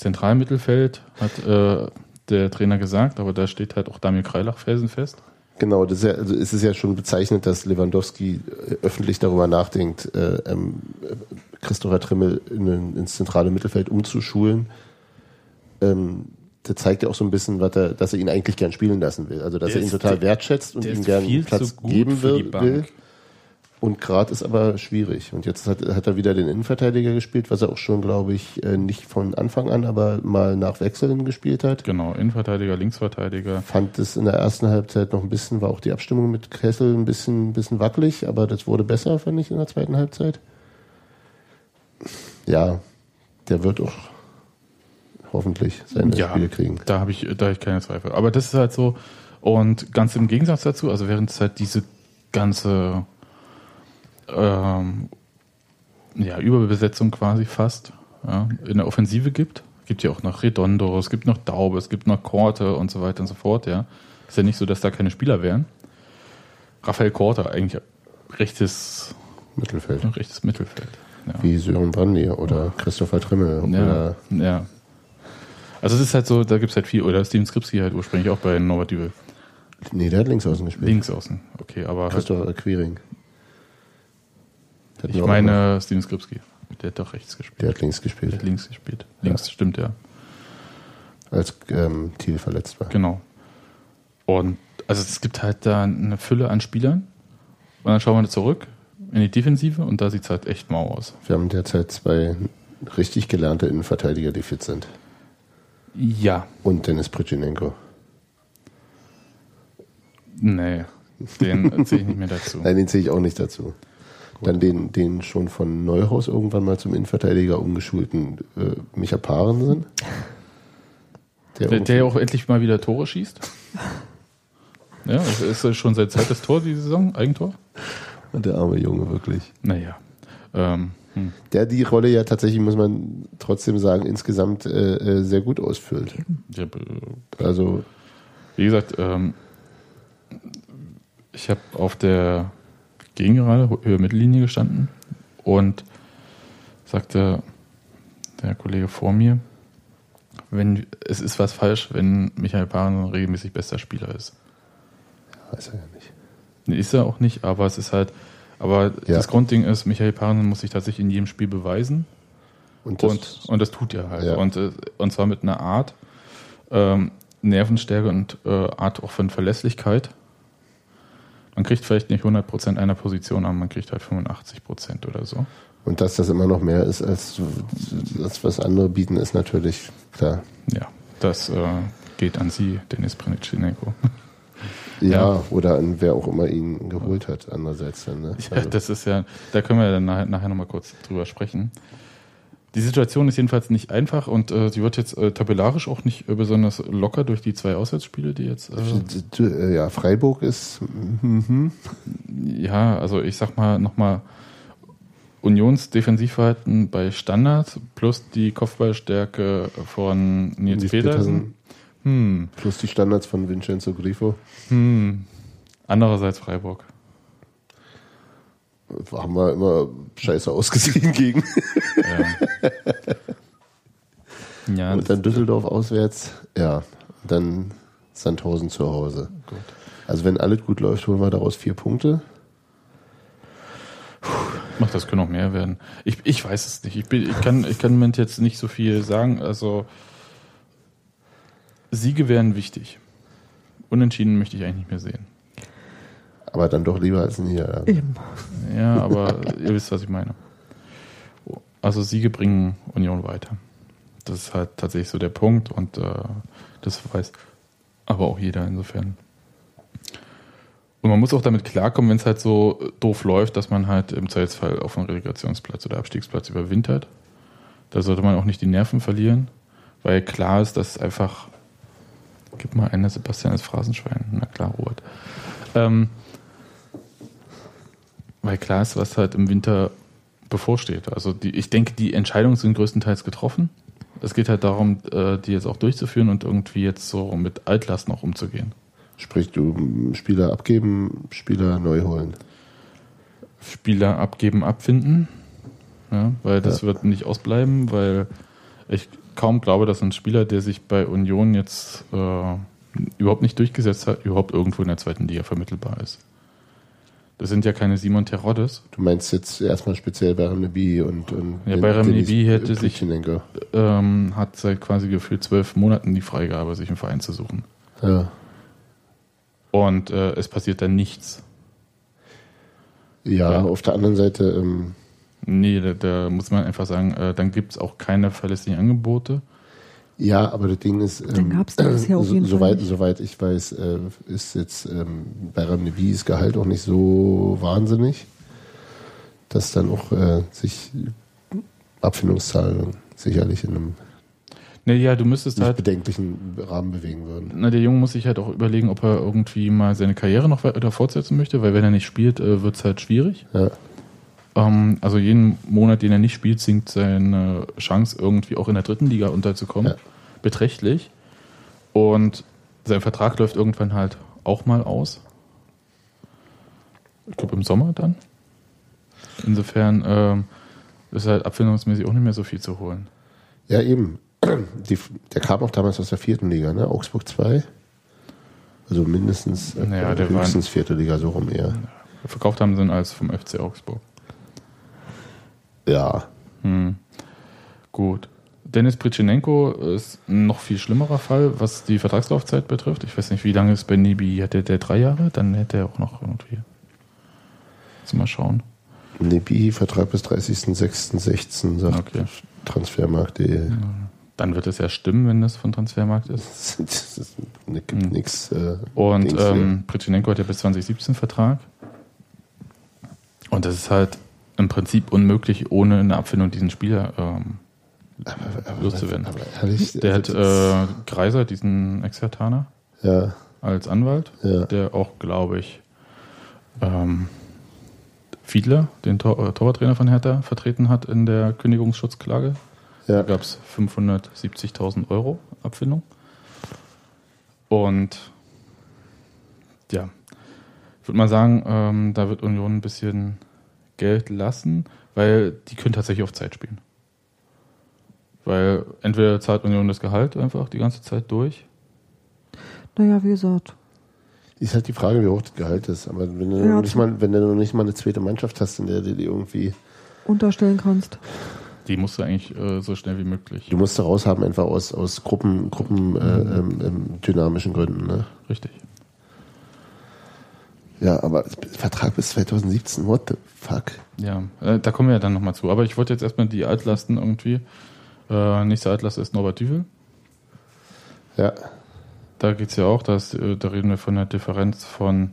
Zentralmittelfeld hat äh, der Trainer gesagt, aber da steht halt auch Damir Kreilach felsenfest. Genau, das ist ja, also es ist ja schon bezeichnet, dass Lewandowski äh, öffentlich darüber nachdenkt, äh, ähm, äh, Christopher Trimmel in, ins zentrale Mittelfeld umzuschulen. Ähm, der zeigt ja auch so ein bisschen, was er, dass er ihn eigentlich gern spielen lassen will. Also dass Der er ihn ist- total der- wertschätzt und ihm gern viel Platz geben für die will. Und gerade ist aber schwierig. Und jetzt hat, hat er wieder den Innenverteidiger gespielt, was er auch schon, glaube ich, äh, nicht von Anfang an, aber mal nach Wechseln gespielt hat. Genau, Innenverteidiger, Linksverteidiger. Fand es in der ersten Halbzeit noch ein bisschen, war auch die Abstimmung mit Kessel ein bisschen, bisschen wackelig, aber das wurde besser, fand ich, in der zweiten Halbzeit. Ja, der wird auch hoffentlich seine Ja, Spiele kriegen. da habe ich, da hab ich keine Zweifel. Aber das ist halt so, und ganz im Gegensatz dazu, also während es halt diese ganze ähm, ja, Überbesetzung quasi fast ja, in der Offensive gibt, gibt ja auch noch Redondo, es gibt noch Daube, es gibt noch Korte und so weiter und so fort, ja. Ist ja nicht so, dass da keine Spieler wären. Raphael Korte, eigentlich rechtes, Mittelfeld. rechtes Mittelfeld. Ja. Wie Sören Brandy oder Christopher Trimmel. Ja, Oder ja. Also es ist halt so, da gibt es halt viel, oder Steven Skripski halt ursprünglich auch bei Norbert Dübel. nee, der hat links außen gespielt. Links außen, okay, aber halt, Christopher. Der hat ich meine Steven Skripski, der hat doch rechts gespielt. Der hat links Der gespielt, hat links gespielt. Links stimmt ja, als ähm, Thiel verletzt war. genau. Und also es gibt halt da eine Fülle an Spielern und dann schauen wir zurück in die Defensive und da sieht es halt echt mau aus. Wir haben derzeit zwei richtig gelernte Innenverteidiger, die fit sind. Ja, Und Dennis Pritschinenko. nee, den zähle ich nicht mehr dazu. Nein, den sehe ich auch nicht dazu. Dann den, den schon von Neuhaus irgendwann mal zum Innenverteidiger umgeschulten äh, Micha Parensen. Der, Der, der ja auch endlich mal wieder Tore schießt. Ja, das ist ja schon sein zweites Tor die Saison, Eigentor. der arme Junge, wirklich. Naja. Ähm, hm. Der die Rolle ja tatsächlich, muss man trotzdem sagen, insgesamt äh, äh, sehr gut ausfüllt. Äh, Also, wie gesagt, ähm, ich habe auf der Gegengerade, Höhe Mittellinie gestanden und sagte der Kollege vor mir, wenn es ist was falsch, wenn Michael Paaren regelmäßig bester Spieler ist. weiß er ja nicht. Nee, Ist er auch nicht, aber es ist halt, aber Ja. das Grundding ist, Michael Paaren muss sich tatsächlich in jedem Spiel beweisen. Und das, und, und das tut er halt. Ja. Und, äh, und zwar mit einer Art, ähm, Nervenstärke und äh, Art auch von Verlässlichkeit. Man kriegt vielleicht nicht 100% einer Position, aber man kriegt halt 85% oder so. und dass das immer noch mehr ist, als, als was andere bieten, ist natürlich klar. Ja, das äh, geht an Sie, Dennis Prinitschenko. Ja, Ja. oder an wer auch immer ihn geholt hat, andererseits dann. Ne? Ja, das ist ja, da können wir dann nachher, nachher nochmal kurz drüber sprechen. Die Situation ist jedenfalls nicht einfach und äh, sie wird jetzt äh, tabellarisch auch nicht äh, besonders locker durch die zwei Auswärtsspiele, die jetzt. Äh, äh, ja, Freiburg ist. Mhm. ja, also ich sag mal nochmal Unions Defensivverhalten bei Standards plus die Kopfballstärke von Nils Nils Petersen. Hm, Plus die Standards von Vincenzo Grifo. hm. Andererseits Freiburg. Haben wir immer scheiße ausgesehen gegen. Ja. ja, Und dann Düsseldorf auswärts. Ja, dann Sandhausen zu Hause. gut. Also wenn alles gut läuft, holen wir daraus vier Punkte. Ach, das können auch mehr werden. Ich, ich weiß es nicht. Ich, bin, ich, kann, ich kann im Moment jetzt nicht so viel sagen. Also Siege wären wichtig. Unentschieden möchte ich eigentlich nicht mehr sehen. Aber dann doch lieber als Niederlage. Eben. Ja, aber ihr wisst, was ich meine. Also Siege bringen Union weiter. Das ist halt tatsächlich so der Punkt und äh, das weiß aber auch jeder insofern. Und man muss auch damit klarkommen, wenn es halt so doof läuft, dass man halt im Zweifelsfall auf einen Relegationsplatz oder Abstiegsplatz überwintert. Da sollte man auch nicht die Nerven verlieren, weil klar ist, dass einfach. Gib mal eine Sebastian als Phrasenschwein. Na klar, Robert. Ähm, weil klar ist, was halt im Winter bevorsteht. Also die, ich denke, die Entscheidungen sind größtenteils getroffen. Es geht halt darum, äh, die jetzt auch durchzuführen und irgendwie jetzt so mit Altlasten auch umzugehen. Sprich, du m, Spieler abgeben, Spieler neu holen. Spieler abgeben, abfinden. Ja, weil das Ja. wird nicht ausbleiben, weil ich kaum glaube, dass ein Spieler, der sich bei Union jetzt äh, überhaupt nicht durchgesetzt hat, überhaupt irgendwo in der zweiten Liga vermittelbar ist. Das sind ja keine Simon Teroddes. Du meinst jetzt erstmal speziell Bayram Nebi und, und Ja, Bayram Nebi hätte sich-. Ähm, hat seit quasi gefühlt zwölf Monaten die Freigabe, sich einen Verein zu suchen. Ja. Und äh, es passiert dann nichts. Ja, Ja. auf der anderen Seite, ähm, Nee, da, da muss man einfach sagen, äh, dann gibt es auch keine verlässlichen Angebote. Ja, aber das Ding ist, ähm, Dann gab's das bisher auf jeden Fall soweit, soweit ich weiß, äh, ist jetzt ähm, Bayram Nebis Gehalt auch nicht so wahnsinnig, dass dann auch äh, sich Abfindungszahlungen sicherlich in einem Nee, ja, du müsstest nicht halt, bedenklichen Rahmen bewegen würden. na, der Junge muss sich halt auch überlegen, ob er irgendwie mal seine Karriere noch weiter fortsetzen möchte, weil wenn er nicht spielt, äh, wird es halt schwierig. Ja. Ähm, also jeden Monat, den er nicht spielt, sinkt seine Chance, irgendwie auch in der dritten Liga unterzukommen. Ja. Beträchtlich. Und sein Vertrag läuft irgendwann halt auch mal aus. Ich glaube im Sommer dann. Insofern ähm, ist halt abfindungsmäßig auch nicht mehr so viel zu holen. Ja, eben. Die, der kam auch damals aus der vierten Liga, ne? Augsburg 2. Also mindestens, äh, Naja, der war- höchstens vierte Liga, so rum eher. Verkauft haben sie ihn als vom FC Augsburg. Ja. Hm. Gut. Dennis Pritschenenko ist ein noch viel schlimmerer Fall, was die Vertragslaufzeit betrifft. Ich weiß nicht, wie lange ist bei Nibi? Hat der, drei Jahre? Dann hätte er auch noch irgendwie. Jetzt mal schauen. Nebi, Vertrag bis 30.06.16, sagt Okay. Transfermarkt.de. Dann wird es ja stimmen, wenn das von Transfermarkt ist. Das ne, gibt Hm. nichts. Äh, Und ähm, Pritschenenko hat ja bis 2017 Vertrag. Und das ist halt im Prinzip unmöglich, ohne eine Abfindung diesen Spieler ähm, aber, aber, loszuwerden. aber ehrlich, Der hat also äh, Greiser, diesen Ex-Hertaner, ja, als Anwalt, ja. der auch, glaube ich, ähm, Fiedler, den Tor äh, Torwarttrainer von Hertha, vertreten hat in der Kündigungsschutzklage. Da ja. gab es 570.000 Euro Abfindung. Und ja, ich würde mal sagen, ähm, da wird Union ein bisschen Geld lassen, weil die können tatsächlich auf Zeit spielen. Weil entweder zahlt Union das Gehalt einfach die ganze Zeit durch. Naja, wie gesagt. Ist halt die Frage, wie hoch das Gehalt ist. Aber wenn du, Ja, noch, nicht mal, wenn du noch nicht mal eine zweite Mannschaft hast, in der du die irgendwie. Unterstellen kannst. Die musst du eigentlich äh, so schnell wie möglich. Du musst da raus haben, einfach aus, aus Gruppen, Gruppen äh, ähm, ähm, dynamischen Gründen. Ne? Richtig. Ja, aber Vertrag bis 2017, what the fuck? Ja, äh, da kommen wir ja dann nochmal zu. Aber ich wollte jetzt erstmal die Altlasten irgendwie. Äh, nächste Altlast ist Norbert Düvel. Ja, da geht es ja auch, dass, äh, da reden wir von einer Differenz von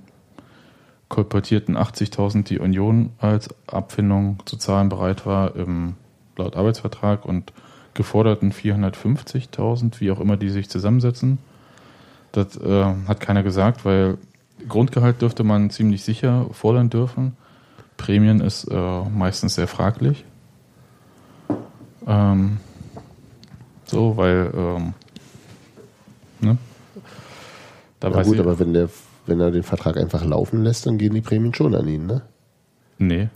kolportierten 80.000, die Union als Abfindung zu zahlen bereit war im laut Arbeitsvertrag und geforderten 450.000, wie auch immer die sich zusammensetzen. Das äh, hat keiner gesagt, weil Grundgehalt dürfte man ziemlich sicher fordern dürfen. Prämien ist äh, meistens sehr fraglich. Ähm, so, weil ähm, ne? Da Na gut, ich, aber wenn, der, wenn er den Vertrag einfach laufen lässt, dann gehen die Prämien schon an ihn, ne? Nee,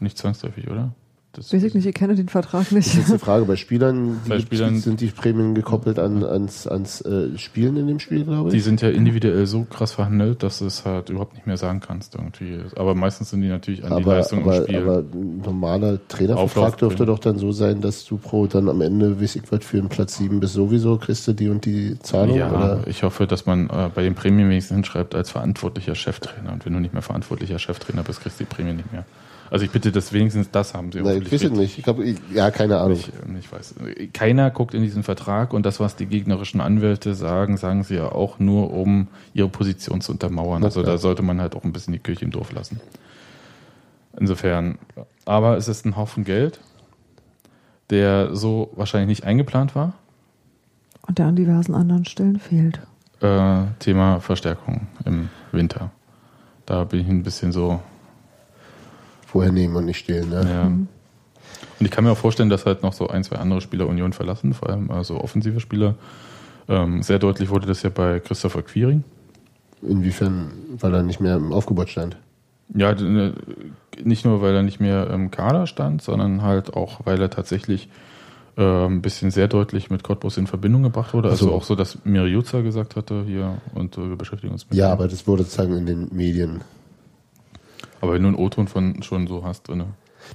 nicht zwangsläufig, oder? Das Weiß ich nicht, ich kenne den Vertrag nicht. Das ist die Frage. Bei Spielern, Bei Spielern sind die Prämien gekoppelt an, ans, ans äh, Spielen in dem Spiel, glaube ich? Die sind ja individuell so krass verhandelt, dass du es halt überhaupt nicht mehr sagen kannst irgendwie. Aber meistens sind die natürlich an aber, die Leistung aber, im Spiel. Aber ein normaler Trainervertrag dürfte doch dann so sein, dass du pro dann am Ende, weiß ich was, für einen Platz 7 bis sowieso kriegst du die und die Zahlung? Ja, oder? ich hoffe, dass man äh, bei den Prämien wenigstens hinschreibt als verantwortlicher Cheftrainer. Und wenn du nicht mehr verantwortlicher Cheftrainer bist, kriegst du die Prämie nicht mehr. Also ich bitte, dass wenigstens das haben sie. Nein, ich weiß nicht. Ich glaube, ja, keine Ahnung. Ich, ich, weiß. Keiner guckt in diesen Vertrag und das, was die gegnerischen Anwälte sagen, sagen sie ja auch nur, um ihre Position zu untermauern. Also da sollte man halt auch ein bisschen die Kirche im Dorf lassen. Insofern, aber es ist ein Haufen Geld, der so wahrscheinlich nicht eingeplant war. Und der an diversen anderen Stellen fehlt. Äh, Thema Verstärkung im Winter. Da bin ich ein bisschen so, vorher nehmen und nicht stehlen. Ne? Ja. Und ich kann mir auch vorstellen, dass halt noch so ein, zwei andere Spieler Union verlassen, vor allem also offensive Spieler. Ähm, sehr deutlich wurde das ja bei Christopher Quiring. Inwiefern, weil er nicht mehr im Aufgebot stand? Ja, ne, nicht nur, weil er nicht mehr im Kader stand, sondern halt auch, weil er tatsächlich äh, ein bisschen sehr deutlich mit Cottbus in Verbindung gebracht wurde. Also, also auch so, dass Miriuza gesagt hatte hier und äh, wir beschäftigen uns mit. Ja, ihm. aber das wurde sozusagen in den Medien aber wenn du einen O-Ton von schon so hast drin.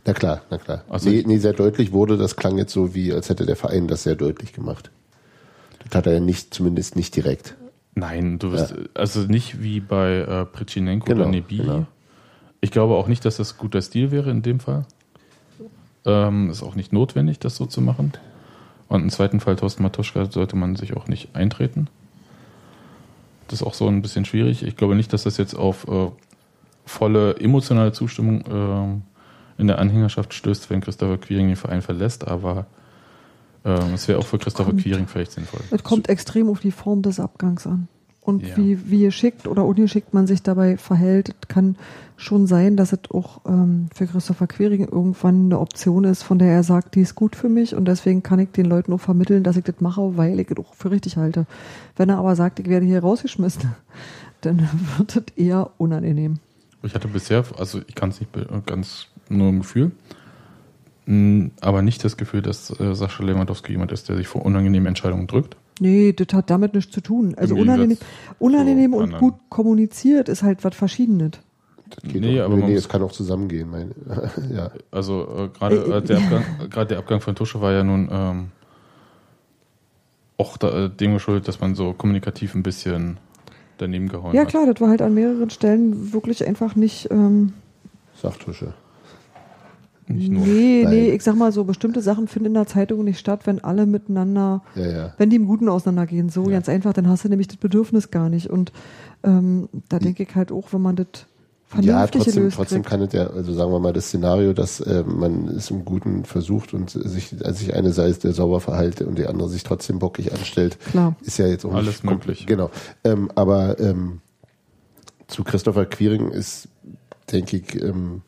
Na klar, na klar. Also nee, nee, sehr deutlich wurde, das klang jetzt so wie, als hätte der Verein das sehr deutlich gemacht. Das hat er ja nicht, zumindest nicht direkt. Nein, du wirst, ja. also nicht wie bei äh, Pritschinenko genau, oder Nebi. Genau. Ich glaube auch nicht, dass das guter Stil wäre in dem Fall. Ähm, ist auch nicht notwendig, das so zu machen. Und im zweiten Fall Thorsten Matuschka sollte man sich auch nicht eintreten. Das ist auch so ein bisschen schwierig. Ich glaube nicht, dass das jetzt auf äh, volle emotionale Zustimmung äh, in der Anhängerschaft stößt, wenn Christopher Quiring den Verein verlässt, aber äh, es wäre auch für Christopher kommt, Quiring vielleicht sinnvoll. Es kommt extrem auf die Form des Abgangs an. Und ja. wie, wie geschickt oder ungeschickt man sich dabei verhält, kann schon sein, dass es auch ähm, für Christopher Quering irgendwann eine Option ist, von der er sagt, die ist gut für mich und deswegen kann ich den Leuten auch vermitteln, dass ich das mache, weil ich es auch für richtig halte. Wenn er aber sagt, ich werde hier rausgeschmissen, dann wird es eher unangenehm. Ich hatte bisher, also ich kann es nicht ganz nur im Gefühl, aber nicht das Gefühl, dass äh, Sascha Lewandowski jemand ist, der sich vor unangenehmen Entscheidungen drückt. Nee, das hat damit nichts zu tun. Also unangenehm, unangenehm und gut kommuniziert ist halt was Verschiedenes. Das geht nee, auch, aber nee, es kann auch zusammengehen. Meine, ja. Also äh, gerade äh, der, Abgang, der Abgang von Tusche war ja nun ähm, auch da, äh, dem geschuldet, dass man so kommunikativ ein bisschen daneben gehauen Ja, klar, das war halt an mehreren Stellen wirklich einfach nicht. Ähm, Sachtusche. Nicht nur. Nee, Nein. nee, ich sag mal so, bestimmte Sachen finden in der Zeitung nicht statt, wenn alle miteinander, ja, ja. wenn die im Guten auseinandergehen. So ja. ganz einfach, dann hast du nämlich das Bedürfnis gar nicht. Und ähm, da denke ich halt auch, wenn man das ja, trotzdem, trotzdem kann es ja, also sagen wir mal, das Szenario, dass äh, man es im Guten versucht und sich, also sich eine Seite sauber verhalte und die andere sich trotzdem bockig anstellt, Klar. ist ja jetzt auch alles nicht, möglich. Genau. Ähm, aber ähm, zu Christopher Quiring ist, denke ich, ähm,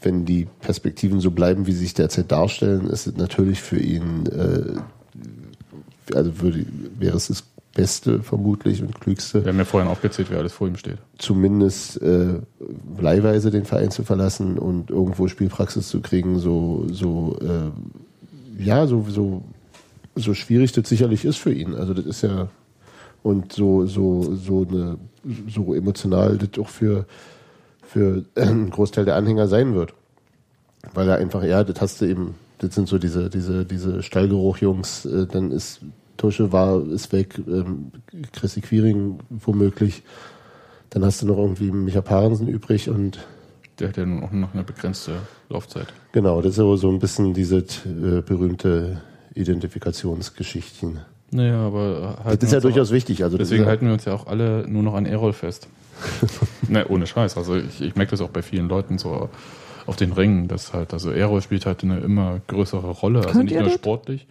wenn die Perspektiven so bleiben, wie sie sich derzeit darstellen, ist es natürlich für ihn, äh, also würde, wäre es das Beste vermutlich und Klügste. Wir haben ja vorhin aufgezählt, wer alles vor ihm steht. Zumindest äh, leihweise den Verein zu verlassen und irgendwo Spielpraxis zu kriegen, so, so äh, ja, so, so, so schwierig das sicherlich ist für ihn. Also das ist ja und so, so, so eine, so emotional das auch für, für einen Großteil der Anhänger sein wird. Weil er einfach, ja, das hast du eben, das sind so diese, diese, diese Stallgeruch-Jungs, äh, dann ist Tusche war, ist weg, ähm, Chrissy Quiring womöglich. Dann hast du noch irgendwie Micha Parensen übrig und der hat ja nur noch eine begrenzte Laufzeit. Genau, das ist so, so ein bisschen diese äh, berühmte Identifikationsgeschichten. Naja, aber das ist ja durchaus wichtig. Also deswegen ja halten wir uns ja auch alle nur noch an Errol fest. ne, ohne Scheiß. Also ich, ich merke das auch bei vielen Leuten so auf den Rängen, dass halt, also Errol spielt halt eine immer größere Rolle, also Könnt nicht nur das? sportlich.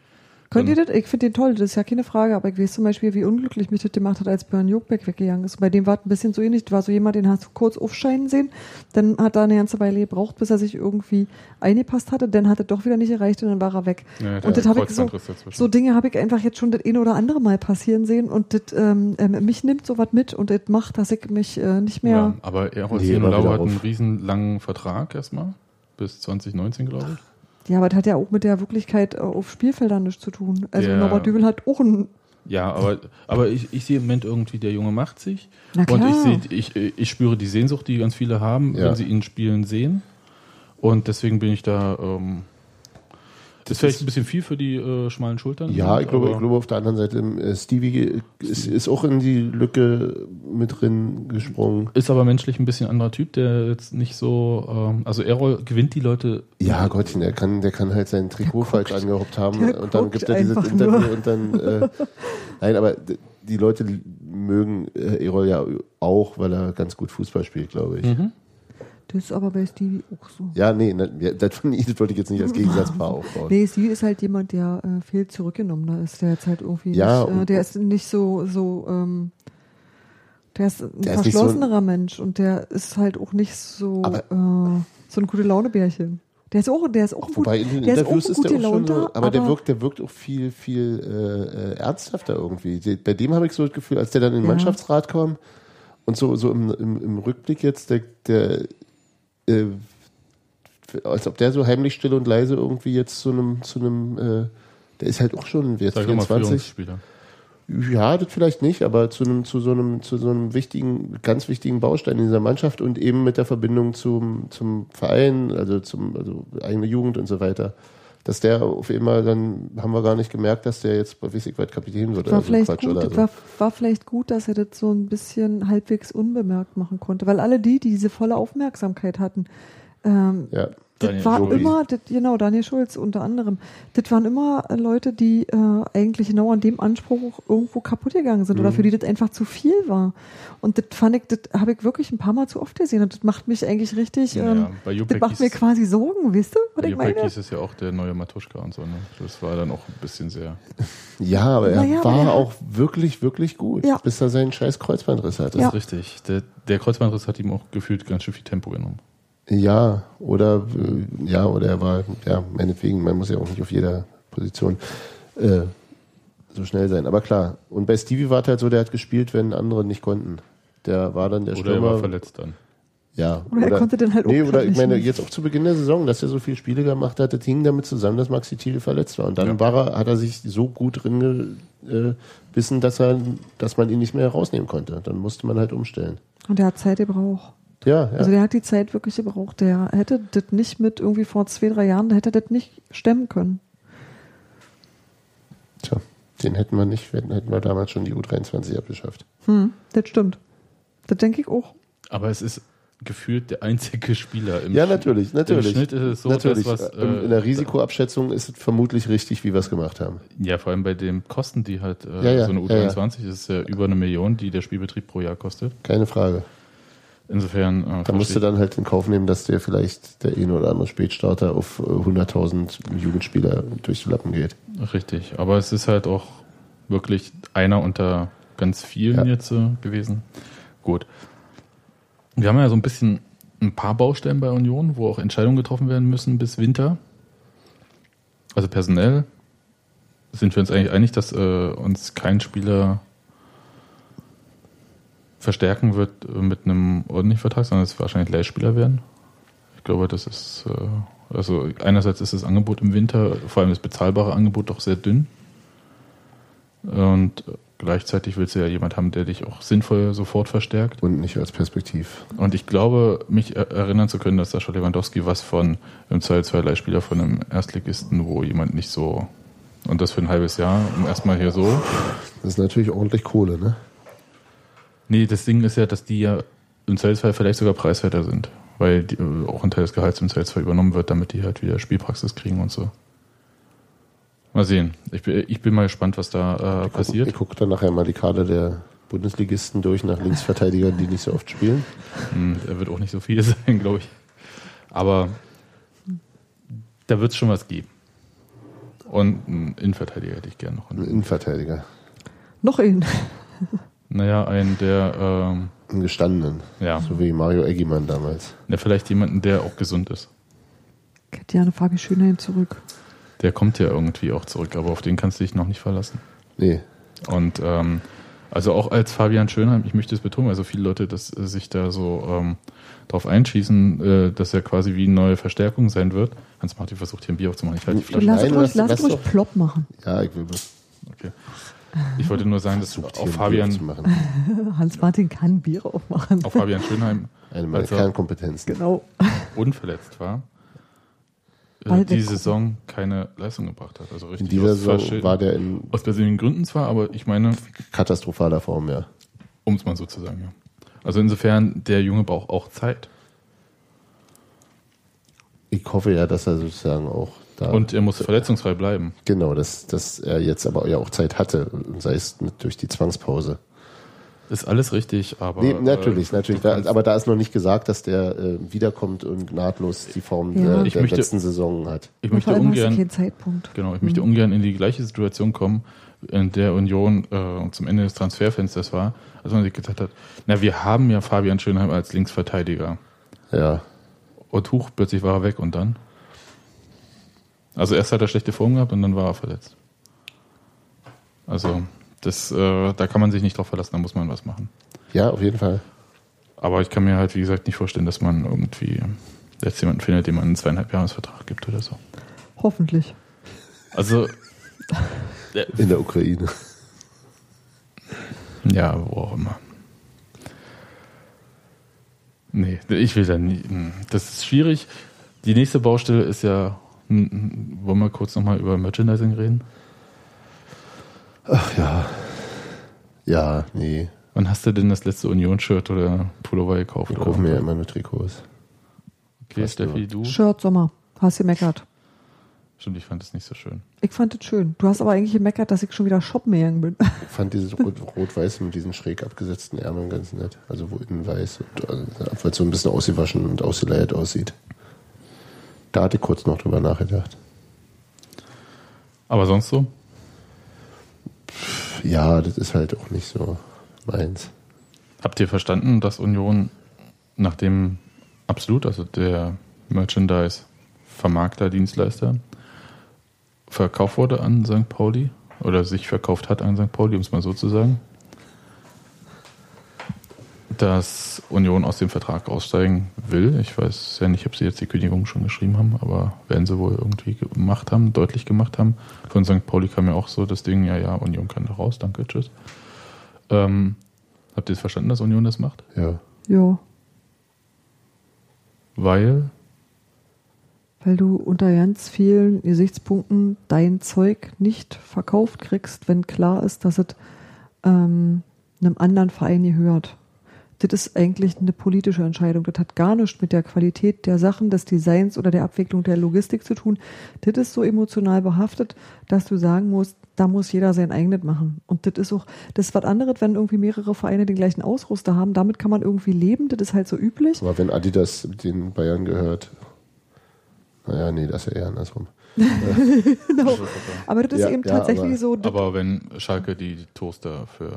Könnt ihr Ähm, das? Ich finde den toll, das ist ja keine Frage, aber ich weiß zum Beispiel, wie unglücklich mich das gemacht hat, als Björn Jogbeck weggegangen ist. Bei dem war es ein bisschen so ähnlich. Das war so jemand, den hast du kurz aufscheinen sehen, dann hat er eine ganze Weile gebraucht, bis er sich irgendwie eingepasst hatte, dann hat er doch wieder nicht erreicht und dann war er weg. Ja, und das habe ich so, so Dinge habe ich einfach jetzt schon das eine oder andere Mal passieren sehen und das, ähm, ähm, mich nimmt sowas mit und das macht, dass ich mich äh, nicht mehr. Ja, aber Errol Nee, hat einen riesen langen Vertrag erstmal. Bis 2019, glaube ich. Ja, aber das hat ja auch mit der Wirklichkeit äh, auf Spielfeldern nichts zu tun. Also Der- Norbert Düvel hat auch einen Ja, aber, aber ich, ich sehe im Moment irgendwie, der Junge macht sich. Na Und ich, klar. sehe, ich, ich spüre die Sehnsucht, die ganz viele haben, Ja. wenn sie ihn spielen sehen. Und deswegen bin ich da. Ähm, das ist vielleicht ein bisschen viel für die äh, schmalen Schultern. Ja, ich glaube, ich glaube auf der anderen Seite, äh, Stevie ist, ist auch in die Lücke mit drin gesprungen. Ist aber menschlich ein bisschen anderer Typ, der jetzt nicht so. Ähm, also Errol gewinnt die Leute. Ja, Gottchen, der kann, der kann halt sein Trikot falsch angehaupt haben und dann gibt er dieses Interview nur. und dann. Äh, nein, aber die Leute mögen äh, Erol ja auch, weil er ganz gut Fußball spielt, glaube ich. Mhm. Das ist aber bei Stevie auch so. Ja, nee, ne, das, wollte ich jetzt nicht als Gegensatzpaar aufbauen. Nee, Stevie ist halt jemand, der äh, viel zurückgenommener ist. Der jetzt halt irgendwie Ja, nicht, äh, der ist nicht so, so, ähm, der ist ein Der ist nicht so- verschlossenerer Mensch und der ist halt auch nicht so, Aber- äh, so ein gute Launebärchen. Der ist auch, der ist auch ein Wobei gut, in den der Interviews ist ist, auch ein der auch schon Launter, aber, der wirkt, der wirkt auch viel, viel äh, äh, ernsthafter irgendwie. Bei dem habe ich so das Gefühl, als der dann in den Ja. Mannschaftsrat kam und so, so im, im, im Rückblick jetzt, der, der äh, als ob der so heimlich still und leise irgendwie jetzt zu einem, zu einem, äh, der ist halt auch schon jetzt Sag ich mal 24. Führungsspieler. Ja, das vielleicht nicht, aber zu einem, zu so einem, zu so einem wichtigen, ganz wichtigen Baustein in dieser Mannschaft und eben mit der Verbindung zum, zum Verein, also zum, also eigene Jugend und so weiter. Dass der auf einmal, dann haben wir gar nicht gemerkt, dass der jetzt bei Wissigweit Kapitän wird war oder so vielleicht Quatsch gut, oder so. war, war vielleicht gut, dass er das so ein bisschen halbwegs unbemerkt machen konnte, weil alle die, die diese volle Aufmerksamkeit hatten, ähm, ja. Das war immer, das, genau, Daniel Schulz unter anderem. Das waren immer äh, Leute, die äh, eigentlich genau an dem Anspruch auch irgendwo kaputt gegangen sind Mhm. oder für die das einfach zu viel war. Und das fand ich, das habe ich wirklich ein paar Mal zu oft gesehen und das macht mich eigentlich richtig, Ja, ähm, bei das macht mir quasi Sorgen, weißt du, was Bei ich Juppek meine? hieß es ja auch der neue Matuschka und so. Ne? Das war dann auch ein bisschen sehr. Ja, aber er Naja, aber war er hat- auch wirklich, wirklich gut, Ja. bis er seinen scheiß Kreuzbandriss hatte. Das Ja. ist richtig. Der, der Kreuzbandriss hat ihm auch gefühlt ganz schön viel Tempo genommen. Ja, oder äh, ja, oder er war, ja, meinetwegen, man muss ja auch nicht auf jeder Position äh, so schnell sein. Aber klar, und bei Stevie war es halt so, der hat gespielt, wenn andere nicht konnten. Der war dann der Oder er Stürmer. war verletzt dann. Ja. Oder er konnte dann halt auch Nee, oder ich meine, jetzt auch zu Beginn der Saison, dass er so viele Spiele gemacht hat, das hing damit zusammen, dass Maxi Thiel verletzt war. Und dann Ja. war er, hat er sich so gut drin gebissen, dass er, dass man ihn nicht mehr rausnehmen konnte. Dann musste man halt umstellen. Und der hat Zeit gebraucht. Ja, ja. Also der hat die Zeit wirklich gebraucht. Der hätte das nicht mit irgendwie vor zwei, drei Jahren, der hätte das nicht stemmen können. Tja, den hätten wir nicht, hätten, hätten wir damals schon die U23 abgeschafft. Hm, das stimmt. Das denke ich auch. Aber es ist gefühlt der einzige Spieler im Ja, Schnitt- natürlich, natürlich. Im Schnitt ist es so, natürlich. dass was. Ähm, in der Risikoabschätzung ist es vermutlich richtig, wie wir es gemacht haben. Ja, vor allem bei den Kosten, die halt äh, Ja, ja, so eine ja, ja. U23 ist es ja über eine Million, die der Spielbetrieb pro Jahr kostet. Keine Frage. Insofern. Äh, Da musst du dann halt in Kauf nehmen, dass der vielleicht der eine oder andere Spätstarter auf äh, 100.000 Jugendspieler durch die Lappen geht. Richtig, aber es ist halt auch wirklich einer unter ganz vielen Ja. jetzt äh, gewesen. Gut. Wir haben ja so ein bisschen ein paar Baustellen bei Union, wo auch Entscheidungen getroffen werden müssen bis Winter. Also personell sind wir uns eigentlich einig, dass äh, uns kein Spieler verstärken wird äh, mit einem ordentlichen Vertrag, sondern es wahrscheinlich Leihspieler werden. Ich glaube, das ist, äh, also einerseits ist das Angebot im Winter, vor allem das bezahlbare Angebot, doch sehr dünn. Und gleichzeitig willst du ja jemand haben, der dich auch sinnvoll sofort verstärkt. Und nicht als Perspektiv. Und ich glaube, mich er- erinnern zu können, dass Sascha Lewandowski was von im Zweifelsfall Leihspieler von einem Erstligisten, wo jemand nicht so und das für ein halbes Jahr, um erstmal hier so. Das ist natürlich ordentlich Kohle, ne? Nee, das Ding ist ja, dass die ja im Zweifelsfall vielleicht sogar preiswerter sind, weil die, äh, auch ein Teil des Gehalts im Zweifelsfall übernommen wird, damit die halt wieder Spielpraxis kriegen und so. Mal sehen. Ich bin, ich bin mal gespannt, was da äh, passiert. Ich gucke dann nachher mal die Karte der Bundesligisten durch nach Linksverteidigern, die nicht so oft spielen. Hm, Er wird auch nicht so viel sein, glaube ich. Aber da wird es schon was geben. Und einen Innenverteidiger hätte ich gerne noch. Ein Innenverteidiger. Noch ein. Naja, einen, der, ähm, Einen gestandenen. ja, So wie Mario Eggimann damals. der vielleicht jemanden, der auch gesund ist. Ich hätte gerne Fabi Schönheim zurück. Der kommt ja irgendwie auch zurück, aber auf den kannst du dich noch nicht verlassen. Nee. Und ähm, also auch als Fabian Schönheim, ich möchte es betonen, also viele Leute, dass äh, sich da so ähm, drauf einschießen, äh, dass er quasi wie eine neue Verstärkung sein wird. Hans-Martin versucht hier ein Bier aufzumachen. Ich halte die Flasche. lass Nein, ruhig, lass- ruhig plopp machen. Ja, ich will bloß Okay. Ich wollte nur sagen, dass versucht, Bier Fabian, zu machen. Hans-Martin kann Bier aufmachen. auch Fabian Schönheim Eine meiner Also- Kernkompetenzen. Genau. unverletzt war, äh, Weil der die Saison keine Leistung gebracht hat. Also In richtig dieser aus, Saison war der in aus persönlichen Gründen zwar, aber ich meine, katastrophaler Form, ja. um es mal so zu sagen, ja. Also insofern, der Junge braucht auch Zeit. Ich hoffe ja, dass er sozusagen auch da. Und er muss verletzungsfrei bleiben. genau, dass, dass er jetzt aber ja auch Zeit hatte, sei es mit, durch die Zwangspause. Ist alles richtig, aber. Nee, natürlich, äh, natürlich. Da, aber da ist noch nicht gesagt, dass der äh, wiederkommt und nahtlos die Form Ja. der, Ich der möchte- letzten Saison hat. ich möchte ungern. keinen Zeitpunkt. Genau, ich möchte ungern in die gleiche Situation kommen, in der Union äh, zum Ende des Transferfensters war, als man sich gedacht hat, na, wir haben ja Fabian Schönheim als Linksverteidiger. Ja. Und huch, plötzlich war er weg und dann? Also erst hat er schlechte Form gehabt und dann war er verletzt. Also, das, äh, da kann man sich nicht drauf verlassen, da muss man was machen. Ja, auf jeden Fall. Aber ich kann mir halt, wie gesagt, nicht vorstellen, dass man irgendwie jetzt jemanden findet, dem man einen zweieinhalb Jahresvertrag gibt oder so. Hoffentlich. Also, In der Ukraine. Ja, wo auch immer. Nee, ich will da nie. hm, Das ist schwierig. Die nächste Baustelle ist ja. Hm, hm, Wollen wir kurz nochmal über Merchandising reden? Ach ja. Ja, nee. Wann hast du denn das letzte Union-Shirt oder Pullover gekauft? Ich kaufe mir ja immer nur Trikots. Okay, Fast Steffi, du? Shirt Sommer. Hast gemeckert. Stimmt, ich fand das nicht so schön. Ich fand es schön. Du hast aber eigentlich gemeckert, dass ich schon wieder shoppen gegangen bin. Ich fand dieses Rot- Rot-Weiß mit diesen schräg abgesetzten Ärmeln ganz nett. Also wo innen weiß und also, weil es so ein bisschen ausgewaschen und ausgeleiert aussieht. Da hatte ich kurz noch drüber nachgedacht. Aber sonst so? Ja, das ist halt auch nicht so meins. Habt ihr verstanden, dass Union nach dem absolut, also der Merchandise-Vermarkter, Dienstleister, verkauft wurde an St. Pauli oder sich verkauft hat an St. Pauli, um es mal so zu sagen, dass Union aus dem Vertrag aussteigen will. Ich weiß ja nicht, ob sie jetzt die Kündigung schon geschrieben haben, aber werden sie wohl irgendwie gemacht haben, deutlich gemacht haben. Von St. Pauli kam ja auch so das Ding, ja, ja, Union kann da raus, danke, tschüss. Ähm, habt ihr es verstanden, dass Union das macht? Ja. ja. Weil, Weil du unter ganz vielen Gesichtspunkten dein Zeug nicht verkauft kriegst, wenn klar ist, dass es ähm, einem anderen Verein gehört. Das ist eigentlich eine politische Entscheidung. Das hat gar nichts mit der Qualität der Sachen, des Designs oder der Abwicklung der Logistik zu tun. Das ist so emotional behaftet, dass du sagen musst, da muss jeder sein eigenes machen. Und das ist auch, das ist was anderes, wenn irgendwie mehrere Vereine den gleichen Ausrüster haben. Damit kann man irgendwie leben. Das ist halt so üblich. Aber wenn Adidas den Bayern gehört, naja, nee, das ist ja eher andersrum. Genau. Aber das ist Ja, eben ja, tatsächlich aber- so. aber wenn Schalke die Toaster für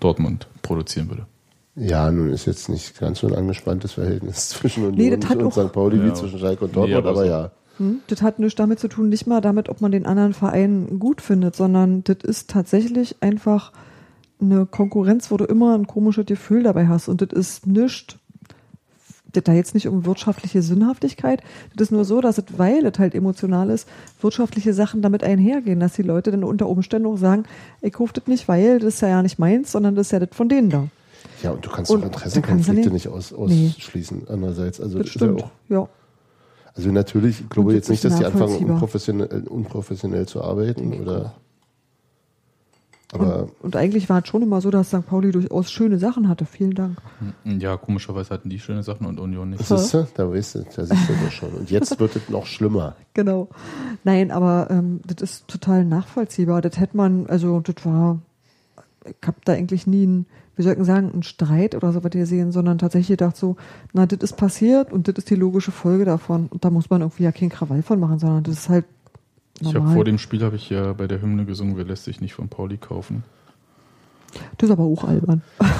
Dortmund produzieren würde. Ja, nun ist jetzt nicht ganz so ein angespanntes Verhältnis zwischen Union Nee, das hat und St. Pauli wie Ja. zwischen Schalke und Nee, Dortmund, aber aber, so. ja. Hm? Das hat nichts damit zu tun, nicht mal damit, ob man den anderen Verein gut findet, sondern das ist tatsächlich einfach eine Konkurrenz, wo du immer ein komisches Gefühl dabei hast. Und das ist nichts, das da jetzt nicht um wirtschaftliche Sinnhaftigkeit. Das ist nur so, dass es, weil es halt emotional ist, wirtschaftliche Sachen damit einhergehen, dass die Leute dann unter Umständen auch sagen, ich kaufe das nicht, weil das ist ja, ja nicht meins, sondern das ist ja das von denen da. Ja, und du kannst Und doch Interessenkonflikte nicht aus, Nee. ausschließen. Andererseits, also Das ja stimmt. auch, Ja. also natürlich, ich glaube jetzt nicht, dass die anfangen, unprofessionell, unprofessionell zu arbeiten oder. Aber Und, und eigentlich war es schon immer so, dass St. Pauli durchaus schöne Sachen hatte. Vielen Dank. Ja, komischerweise hatten die schöne Sachen und Union nicht. siehst du, da weißt du, da siehst du das schon. Und jetzt wird es noch schlimmer. Genau. Nein, aber ähm, das ist total nachvollziehbar. Das hätte man, also das war, ich habe da eigentlich nie einen, wie soll ich denn sagen, einen Streit oder so was gesehen, sondern tatsächlich gedacht so, na, das ist passiert und das ist die logische Folge davon. Und da muss man irgendwie ja keinen Krawall von machen, sondern das ist halt Ich habe normal. vor dem Spiel habe ich ja bei der Hymne gesungen, wer lässt sich nicht von Pauli kaufen. das ist aber auch albern. Naja.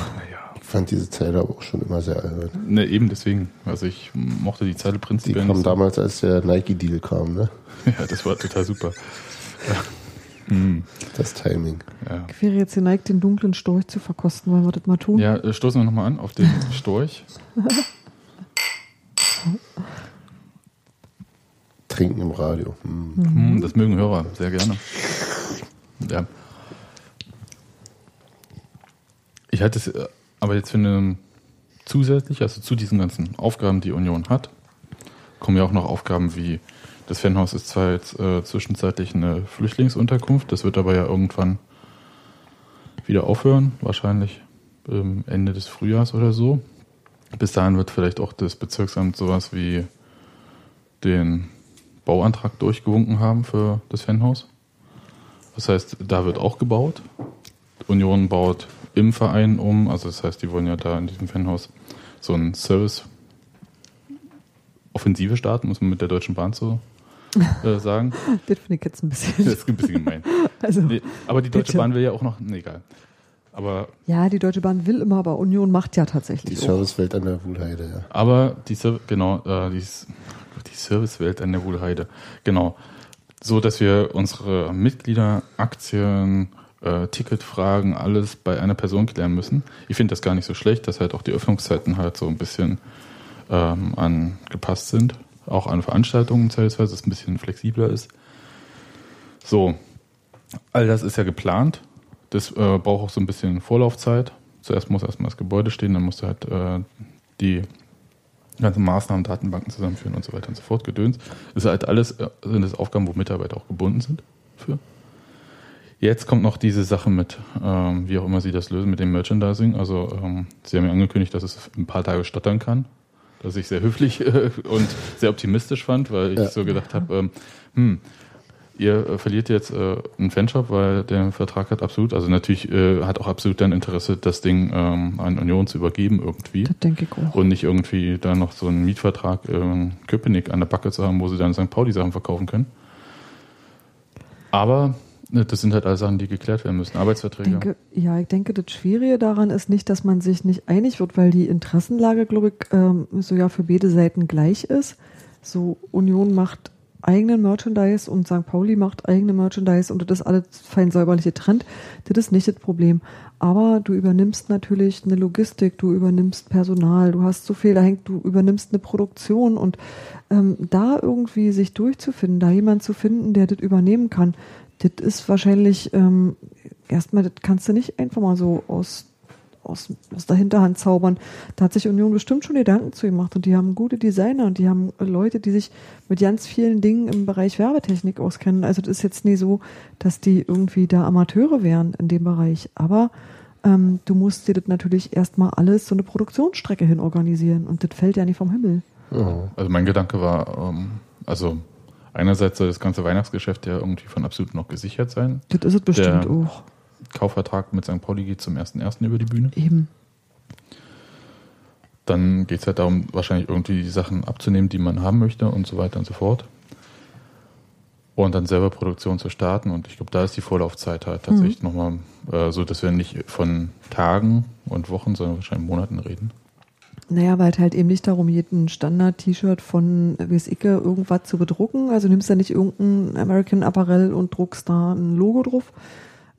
Ich fand diese Zeile aber auch schon immer sehr albern. Ne, eben deswegen. Also ich mochte die Zeile Die prinzipiell kam nicht. so. damals, als der Nike-Deal kam, ne? Ja, das war total super. Hm, Das Timing. ja. Ich wäre jetzt geneigt, den dunklen Storch zu verkosten. Wollen wir das mal tun? ja, äh, stoßen wir nochmal an auf den Storch. Trinken im Radio. Hm. Hm, das mögen Hörer sehr gerne. Ja. Ich halte es äh, aber jetzt für eine zusätzlich, also zu diesen ganzen Aufgaben, die Union hat, kommen ja auch noch Aufgaben wie das Fanhaus ist zwar jetzt äh, zwischenzeitlich eine Flüchtlingsunterkunft, das wird aber ja irgendwann wieder aufhören, wahrscheinlich ähm, Ende des Frühjahrs oder so. Bis dahin wird vielleicht auch das Bezirksamt sowas wie den Bauantrag durchgewunken haben für das Fanhaus. Das heißt, da wird auch gebaut. Union baut im Verein um, also das heißt, die wollen ja da in diesem Fanhaus so einen Service Offensive starten, muss man mit der Deutschen Bahn so äh, sagen. Das finde ich jetzt ein Das bisschen. ist ein bisschen gemein. Also, Nee, aber die Deutsche Bitte. Bahn will ja auch noch, nee, egal. Aber, ja, die Deutsche Bahn will immer, aber Union macht ja Die tatsächlich auch. Servicewelt an der Wuhlheide, ja. aber die, Ser- genau, äh, die, die Servicewelt an der Wuhlheide, genau. So, dass wir unsere Mitglieder, Aktien, äh, Ticketfragen, alles bei einer Person klären müssen. Ich finde das gar nicht so schlecht, dass halt auch die Öffnungszeiten halt so ein bisschen ähm, angepasst sind. Auch an Veranstaltungen teilweise, dass es ein bisschen flexibler ist. So, all das ist ja geplant. Das äh, braucht auch so ein bisschen Vorlaufzeit. Zuerst muss erstmal das Gebäude stehen, dann musst du halt äh, die ganzen Maßnahmen, Datenbanken zusammenführen und so weiter und so fort. Gedöns. Das ist halt alles, äh, sind das Aufgaben, wo Mitarbeiter auch gebunden sind für. Jetzt kommt noch diese Sache mit, ähm, wie auch immer sie das lösen, mit dem Merchandising. Also ähm, sie haben ja angekündigt, dass es ein paar Tage stottern kann. Was ich sehr höflich äh, und sehr optimistisch fand, weil ich Ja. so gedacht habe, ähm, hm, ihr äh, verliert jetzt äh, einen Fanshop, weil der Vertrag hat absolut, also natürlich äh, hat auch absolut dein Interesse, das Ding ähm, an Union zu übergeben irgendwie. Das denke ich auch. Und nicht irgendwie da noch so einen Mietvertrag in Köpenick an der Backe zu haben, wo sie dann St. Pauli Sachen verkaufen können. Aber ne, das sind halt alle Sachen, die geklärt werden müssen. Arbeitsverträge. denke, ja, ich denke, das Schwierige daran ist nicht, dass man sich nicht einig wird, weil die Interessenlage, glaube ich, ähm, so ja für beide Seiten gleich ist. So Union macht eigenen Merchandise und St. Pauli macht eigene Merchandise und das ist alles fein säuberlich getrennt. Das ist nicht das Problem. Aber du übernimmst natürlich eine Logistik, du übernimmst Personal, du hast so viel, da hängt, du übernimmst eine Produktion und ähm, da irgendwie sich durchzufinden, da jemand zu finden, der das übernehmen kann, das ist wahrscheinlich ähm, erstmal, das kannst du nicht einfach mal so aus, aus, aus der Hinterhand zaubern. Da hat sich Union bestimmt schon Gedanken zu gemacht und die haben gute Designer und die haben Leute, die sich mit ganz vielen Dingen im Bereich Werbetechnik auskennen. Also das ist jetzt nie so, dass die irgendwie da Amateure wären in dem Bereich. Aber ähm, du musst dir das natürlich erstmal alles so eine Produktionsstrecke hin organisieren und das fällt ja nicht vom Himmel. Ja. Also mein Gedanke war, ähm, also einerseits soll das ganze Weihnachtsgeschäft ja irgendwie von absolut noch gesichert sein. Das ist es bestimmt Der- auch. Kaufvertrag mit St. Pauli geht zum 1.1. über die Bühne. Eben. Dann geht es halt darum, wahrscheinlich irgendwie die Sachen abzunehmen, die man haben möchte und so weiter und so fort. Und dann selber Produktion zu starten. Und ich glaube, da ist die Vorlaufzeit halt tatsächlich nochmal äh, so, dass wir nicht von Tagen und Wochen, sondern wahrscheinlich Monaten reden. Naja, weil es halt eben nicht darum ein Standard-T-Shirt von wie Icke irgendwas zu bedrucken. Also nimmst du nicht irgendein American Apparel und druckst da ein Logo drauf.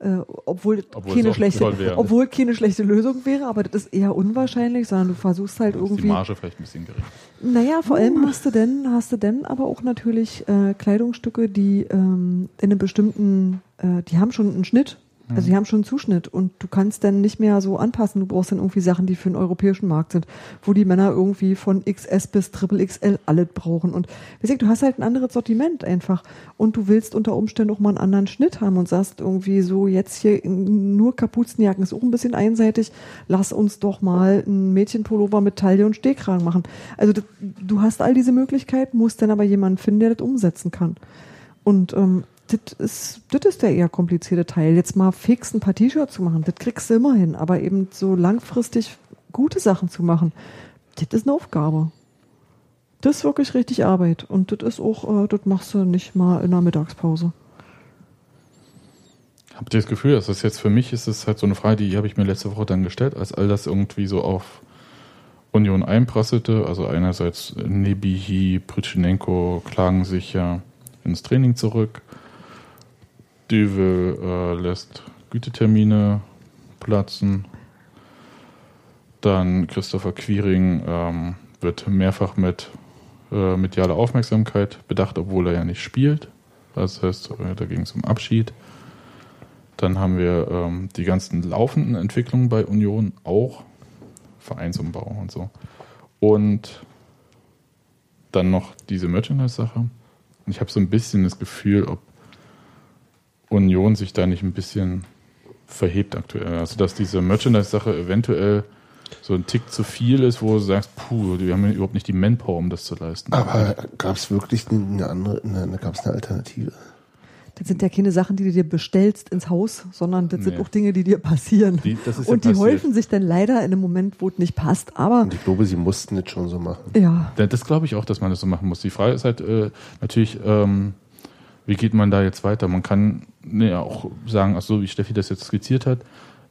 Äh, obwohl, Obwohl es keine schlechte, wäre. obwohl keine schlechte Lösung wäre, aber das ist eher unwahrscheinlich, sondern du versuchst halt Ist die irgendwie. Marge vielleicht ein bisschen gering. Naja, vor allem hast du denn, hast du denn aber auch natürlich äh, Kleidungsstücke, die ähm, in einem bestimmten, äh, die haben schon einen Schnitt, Also die haben schon einen Zuschnitt und du kannst dann nicht mehr so anpassen. Du brauchst dann irgendwie Sachen, die für den europäischen Markt sind, wo die Männer irgendwie von XS bis Triple XL alle brauchen. Und wie gesagt, du hast halt ein anderes Sortiment einfach. Und du willst unter Umständen auch mal einen anderen Schnitt haben und sagst irgendwie so, jetzt hier nur Kapuzenjacken ist auch ein bisschen einseitig. Lass uns doch mal ein Mädchenpullover mit Taille und Stehkragen machen. Also du hast all diese Möglichkeiten, musst dann aber jemanden finden, der das umsetzen kann. Und ähm, das ist, ist der eher komplizierte Teil. Jetzt mal fix ein paar T-Shirts zu machen, das kriegst du immer hin. Aber eben so langfristig gute Sachen zu machen, das ist eine Aufgabe. Das ist wirklich richtig Arbeit. Und das ist auch, äh, das machst du nicht mal in der Mittagspause. Habt ihr das Gefühl, dass das jetzt für mich ist es halt so eine Frage, die habe ich mir letzte Woche dann gestellt, als all das irgendwie so auf Union einprasselte. Also einerseits Nebihi, Pritschenenko klagen sich ja ins Training zurück. Düvel äh, lässt Gütetermine platzen. Dann Christopher Quiring ähm, wird mehrfach mit äh, medialer Aufmerksamkeit bedacht, obwohl er ja nicht spielt. Das heißt, äh, da ging es um Abschied. Dann haben wir ähm, die ganzen laufenden Entwicklungen bei Union auch. Vereinsumbau und so. Und dann noch diese Merchandise-Sache. Ich habe so ein bisschen das Gefühl, ob Union sich da nicht ein bisschen verhebt aktuell. Also, dass diese Merchandise-Sache eventuell so ein Tick zu viel ist, wo du sagst, puh, wir haben ja überhaupt nicht die Manpower, um das zu leisten. Aber gab es wirklich eine andere, eine, gab es eine Alternative? Das sind ja keine Sachen, die du dir bestellst ins Haus, sondern das sind Nee. auch Dinge, die dir passieren. Die- das ist ja und die passiert. häufen sich dann leider in einem Moment, wo es nicht passt. Aber Und ich glaube, sie mussten das schon so machen. ja, Ja, Das glaube ich auch, dass man das so machen muss. Die Frage ist halt äh, natürlich, ähm, wie geht man da jetzt weiter? Man kann ne, auch sagen, ach so wie Steffi das jetzt skizziert hat,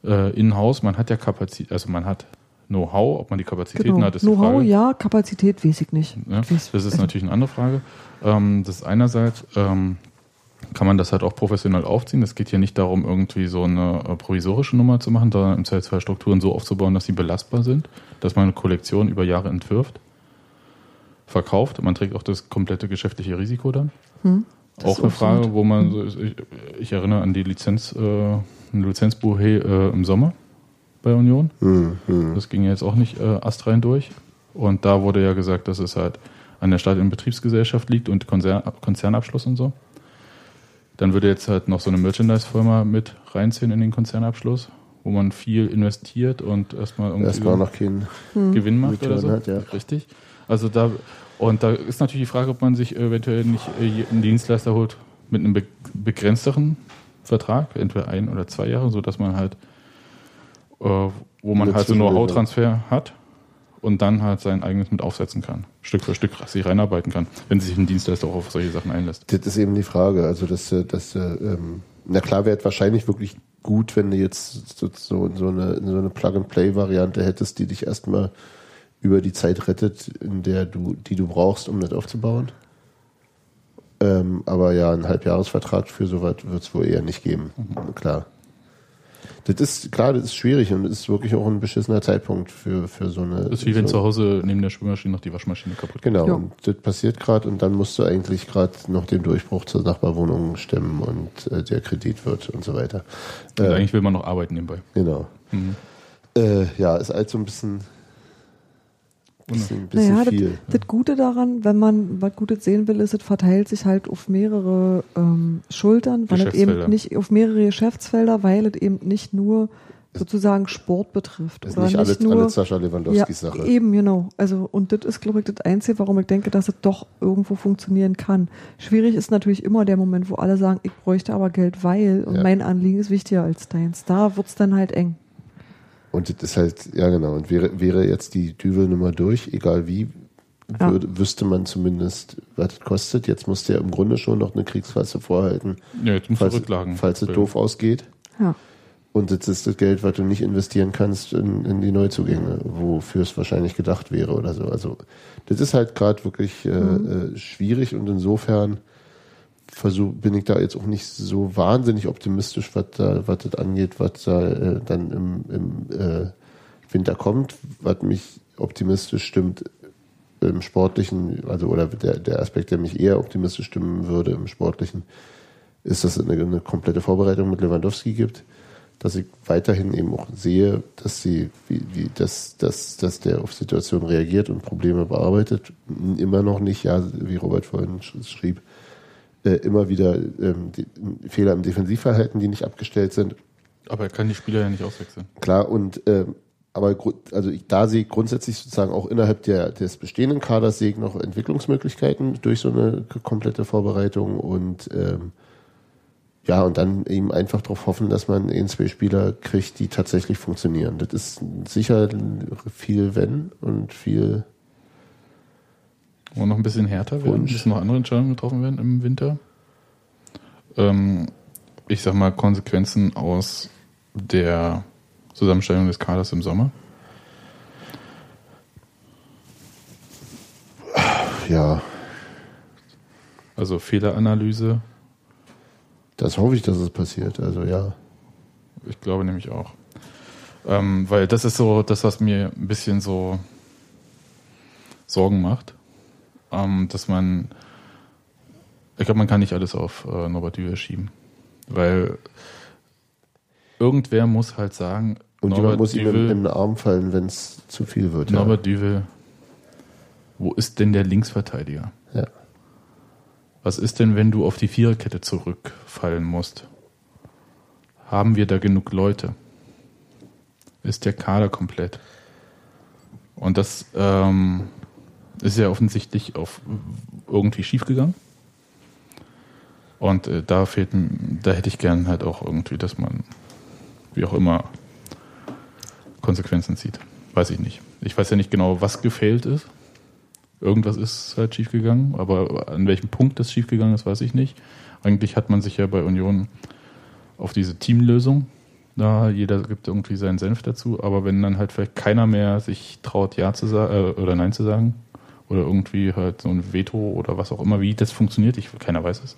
äh, in-house, man hat ja Kapazität, also man hat Know-how, ob man die Kapazitäten genau. hat, ist die Know-how, Frage. ja, Kapazität weiß ich nicht. Ja, das ist also, natürlich eine andere Frage. Ähm, das ist einerseits, ähm, kann man das halt auch professionell aufziehen. Es geht hier nicht darum, irgendwie so eine äh, provisorische Nummer zu machen, sondern im Zweifelsfall Strukturen so aufzubauen, dass sie belastbar sind, dass man eine Kollektion über Jahre entwirft, verkauft. Man trägt auch das komplette geschäftliche Risiko dann. Hm, auch eine Frage, wo man, so, ich, ich erinnere an die Lizenz, äh, ein Lizenzbuch äh, im Sommer bei Union. Hm, hm. Das ging ja jetzt auch nicht äh, astrein durch. Und da wurde ja gesagt, dass es halt an der Stadt- und Betriebsgesellschaft liegt und Konzern, Konzernabschluss und so. Dann würde jetzt halt noch so eine Merchandise-Firma mit reinziehen in den Konzernabschluss, wo man viel investiert und erstmal irgendwie Erstmal noch kein. Gewinn macht Return oder so. hat, ja. Richtig. Also da, und da ist natürlich die Frage, ob man sich eventuell nicht äh, einen Dienstleister holt mit einem be begrenzteren Vertrag, entweder ein oder zwei Jahre, so dass man halt, äh, wo man halt so. Know-how-Transfer hat und dann halt sein eigenes mit aufsetzen kann. Stück für Stück sich reinarbeiten kann, wenn sich ein Dienstleister auch auf solche Sachen einlässt. Das ist eben die Frage. Also, dass, äh, dass äh, ähm, na klar wäre es wahrscheinlich wirklich gut, wenn du jetzt so, so, so eine, so eine Plug-and-Play-Variante hättest, die dich erstmal über die Zeit rettet, in der du, die du brauchst, um das aufzubauen. Ähm, aber ja, einen Halbjahresvertrag für sowas wird es wohl eher nicht geben. Klar. Das ist, klar, das ist schwierig und das ist wirklich auch ein beschissener Zeitpunkt für, für so eine. Das ist wie wenn so, zu Hause neben der Schwimmmaschine noch die Waschmaschine kaputt geht. Genau, Ja. und das passiert gerade und dann musst du eigentlich gerade noch den Durchbruch zur Nachbarwohnung stemmen und äh, der Kredit wird und so weiter. Und Äh, eigentlich will man noch arbeiten nebenbei. genau. Mhm. Äh, ja, ist halt so ein bisschen, bisschen, bisschen Naja, das, viel. das Gute daran, wenn man was Gutes sehen will, ist, es verteilt sich halt auf mehrere ähm, Schultern, weil es eben nicht auf mehrere Geschäftsfelder, weil es eben nicht nur sozusagen Sport betrifft. ist oder nicht alles, nur, alles Sascha Lewandowskis ja, Sache. Eben, genau. Also, und das ist, glaube ich, das Einzige, warum ich denke, dass es doch irgendwo funktionieren kann. Schwierig ist natürlich immer der Moment, wo alle sagen, ich bräuchte aber Geld, weil, und Ja. mein Anliegen ist wichtiger als deins. Da wird's dann halt eng. Und das ist halt, ja genau, und wäre, wäre jetzt die Düvel-Nummer durch, egal wie, Ja. würde, wüsste man zumindest, was das kostet. Jetzt musst du ja im Grunde schon noch eine Kriegskasse vorhalten, Ja, jetzt musst du falls, Rücklagen. falls es doof ausgeht. Ja. Und das ist das Geld, was du nicht investieren kannst in, in die Neuzugänge, wofür es wahrscheinlich gedacht wäre oder so. Also das ist halt gerade wirklich äh, äh, schwierig und insofern versuch, bin ich da jetzt auch nicht so wahnsinnig optimistisch, was da, was das angeht, was da äh, dann im, im äh, Winter kommt. Was mich optimistisch stimmt im Sportlichen, also oder der, der Aspekt, der mich eher optimistisch stimmen würde im Sportlichen, ist, dass es eine, eine komplette Vorbereitung mit Lewandowski gibt. dass ich weiterhin eben auch sehe, dass sie, wie, wie dass, dass, dass der auf Situationen reagiert und Probleme bearbeitet. Immer noch nicht, ja, wie Robert vorhin schrieb, äh, immer wieder ähm, die, Fehler im Defensivverhalten, die nicht abgestellt sind. Aber er kann die Spieler ja nicht auswechseln. Klar, und ähm, aber also ich, da sehe ich grundsätzlich sozusagen auch innerhalb der, des bestehenden Kaders sehe ich noch Entwicklungsmöglichkeiten durch so eine komplette Vorbereitung und ähm, ja, und dann eben einfach darauf hoffen, dass man eben zwei Spieler kriegt, die tatsächlich funktionieren. Das ist sicher viel Wenn und viel. Wo noch ein bisschen härter werden, Wunsch. müssen noch andere Entscheidungen getroffen werden im Winter. Ähm, ich sag mal, Konsequenzen aus der Zusammenstellung des Kaders im Sommer. Ja. Also Fehleranalyse, das hoffe ich, dass es passiert. Also ja. Ich glaube nämlich auch. Ähm, weil das ist so das, was mir ein bisschen so Sorgen macht. Ähm, dass man, ich glaube, man kann nicht alles auf äh, Norbert Düvel schieben. Weil irgendwer muss halt sagen, und Norbert jemand muss Düvel, ihm in, in den Arm fallen, wenn es zu viel wird. Norbert ja. Düvel, wo ist denn der Linksverteidiger? Ja. Was ist denn, wenn du auf die Viererkette zurückfallen musst? Haben wir da genug Leute? Ist der Kader komplett? Und das ähm, ist ja offensichtlich auf irgendwie schiefgegangen. Und äh, da fehlt, da hätte ich gern halt auch irgendwie, dass man, wie auch immer, Konsequenzen zieht. Weiß ich nicht. Ich weiß ja nicht genau, was gefehlt ist irgendwas ist halt schiefgegangen, aber an welchem Punkt das schiefgegangen ist, weiß ich nicht. Eigentlich hat man sich ja bei Union auf diese Teamlösung, da jeder gibt irgendwie seinen Senf dazu, aber wenn dann halt vielleicht keiner mehr sich traut, Ja zu sagen äh, oder Nein zu sagen, oder irgendwie halt so ein Veto oder was auch immer, wie das funktioniert, ich, keiner weiß es.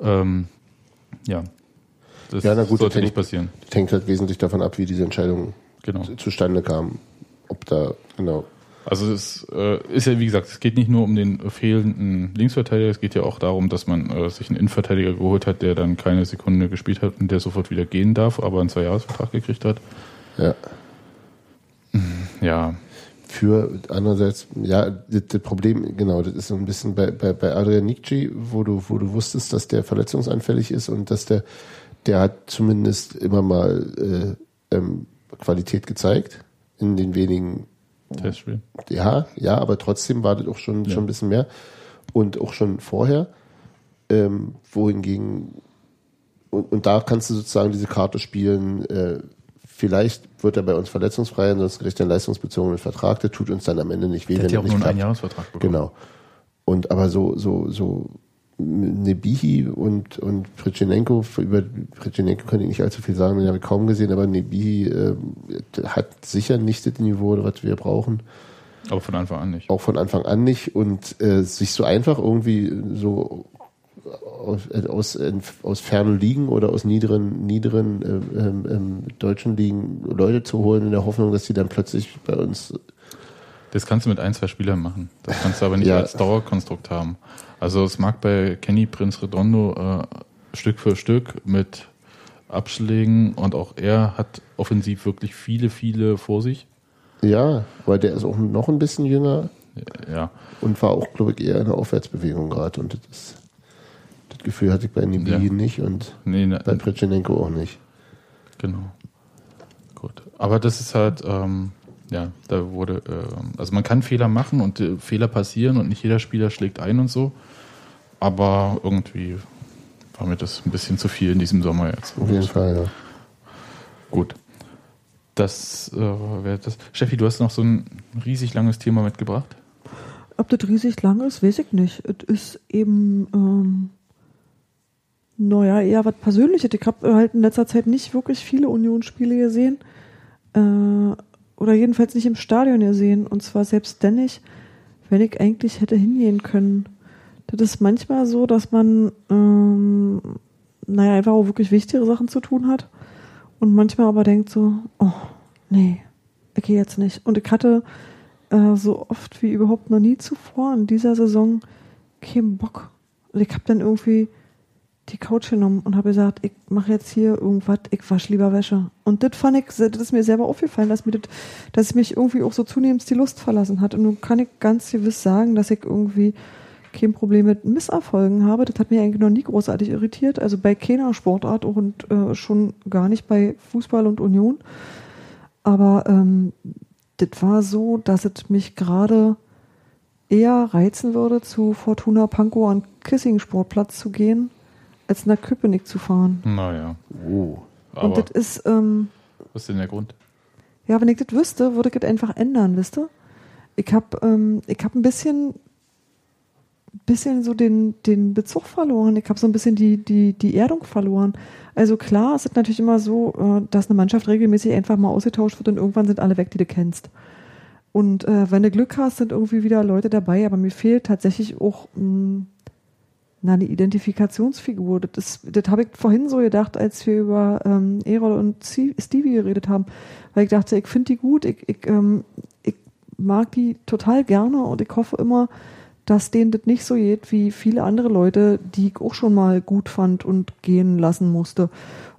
Ähm, ja, das ja, na gut, sollte nicht passieren. Das hängt halt wesentlich davon ab, wie diese Entscheidung genau. zustande kam. Ob da, genau, also es äh, ist ja, wie gesagt, es geht nicht nur um den fehlenden Linksverteidiger, es geht ja auch darum, dass man äh, sich einen Innenverteidiger geholt hat, der dann keine Sekunde gespielt hat und der sofort wieder gehen darf, aber einen Zweijahresvertrag gekriegt hat. Ja. Ja. Für andererseits, ja, das, das, Problem, genau, das ist so ein bisschen bei, bei, bei Adrian Nikci, wo du, wo du wusstest, dass der verletzungsanfällig ist und dass der, der hat zumindest immer mal äh, ähm, Qualität gezeigt in den wenigen Testspiel. Ja, ja, aber trotzdem war das auch schon, ja. schon ein bisschen mehr. Und auch schon vorher. Ähm, wohingegen, und, und da kannst du sozusagen diese Karte spielen, äh, vielleicht wird er bei uns verletzungsfrei, ansonsten kriegt er einen leistungsbezogenen Vertrag, der tut uns dann am Ende nicht weh. Der hat ja auch nur einen Einjahresvertrag bekommen. Genau. Und aber so, so, so Nebihi und, und Pritschenenko, über Pritschenenko kann ich nicht allzu viel sagen, den habe ich kaum gesehen, aber Nebihi äh, hat sicher nicht das Niveau, was wir brauchen. Aber von Anfang an nicht. Auch von Anfang an nicht und äh, sich so einfach irgendwie so aus, aus, aus fernen Ligen oder aus niederen, niederen äh, ähm, ähm, deutschen Ligen Leute zu holen in der Hoffnung, dass sie dann plötzlich bei uns das kannst du mit ein, zwei Spielern machen. Das kannst du aber nicht ja. als Dauerkonstrukt haben. Also es mag bei Kenny Prinz Redondo äh, Stück für Stück mit Abschlägen und auch er hat offensiv wirklich viele, viele vor sich. Ja, weil der ist auch noch ein bisschen jünger. Ja. Und war auch, glaube ich, eher in der Aufwärtsbewegung gerade. Und das, das, Gefühl hatte ich bei Nibi ja. nicht und nee, ne, bei Pritschenenko auch nicht. Genau. Gut. Aber das ist halt, ähm, ja, da wurde, äh, also man kann Fehler machen und äh, Fehler passieren und nicht jeder Spieler schlägt ein und so. Aber irgendwie war mir das ein bisschen zu viel in diesem Sommer jetzt. Auf jeden Fall, ja. Gut. Das äh, wäre das. Steffi, du hast noch so ein riesig langes Thema mitgebracht. Ob das riesig lang ist, weiß ich nicht. Es ist eben, ähm, naja, eher was Persönliches. Ich habe halt in letzter Zeit nicht wirklich viele Unionsspiele gesehen. Äh, oder jedenfalls nicht im Stadion gesehen. Und zwar selbst denn nicht, wenn ich eigentlich hätte hingehen können. Das ist manchmal so, dass man, ähm, naja, einfach auch wirklich wichtigere Sachen zu tun hat. Und manchmal aber denkt so, oh, nee, ich gehe jetzt nicht. Und ich hatte äh, so oft wie überhaupt noch nie zuvor in dieser Saison keinen Bock. Und ich habe dann irgendwie die Couch genommen und habe gesagt, ich mache jetzt hier irgendwas, ich wasche lieber Wäsche. Und das fand ich, das ist mir selber aufgefallen, dass mir das, dass mich irgendwie auch so zunehmend die Lust verlassen hat. Und nun kann ich ganz gewiss sagen, dass ich irgendwie kein Problem mit Misserfolgen habe. Das hat mich eigentlich noch nie großartig irritiert. Also bei keiner Sportart und äh, schon gar nicht bei Fußball und Union. Aber ähm, das war so, dass es mich gerade eher reizen würde, zu Fortuna Pankow an Kissing Sportplatz zu gehen, als nach Köpenick zu fahren. Naja. Oh. Aber und das ist, ähm, was ist denn der Grund? ja, wenn ich das wüsste, würde ich das einfach ändern, wisst ihr? Ich habe ähm, ich hab ein bisschen, bisschen so den, den Bezug verloren. Ich habe so ein bisschen die, die, die Erdung verloren. Also klar, es ist natürlich immer so, äh, dass eine Mannschaft regelmäßig einfach mal ausgetauscht wird und irgendwann sind alle weg, die du kennst. Und äh, wenn du Glück hast, sind irgendwie wieder Leute dabei, aber mir fehlt tatsächlich auch mh, na, eine Identifikationsfigur. Das, das habe ich vorhin so gedacht, als wir über ähm, Erol und Stevie geredet haben. Weil ich dachte, ich finde die gut, ich, ich, ähm, ich mag die total gerne und ich hoffe immer, dass denen das nicht so geht wie viele andere Leute, die ich auch schon mal gut fand und gehen lassen musste.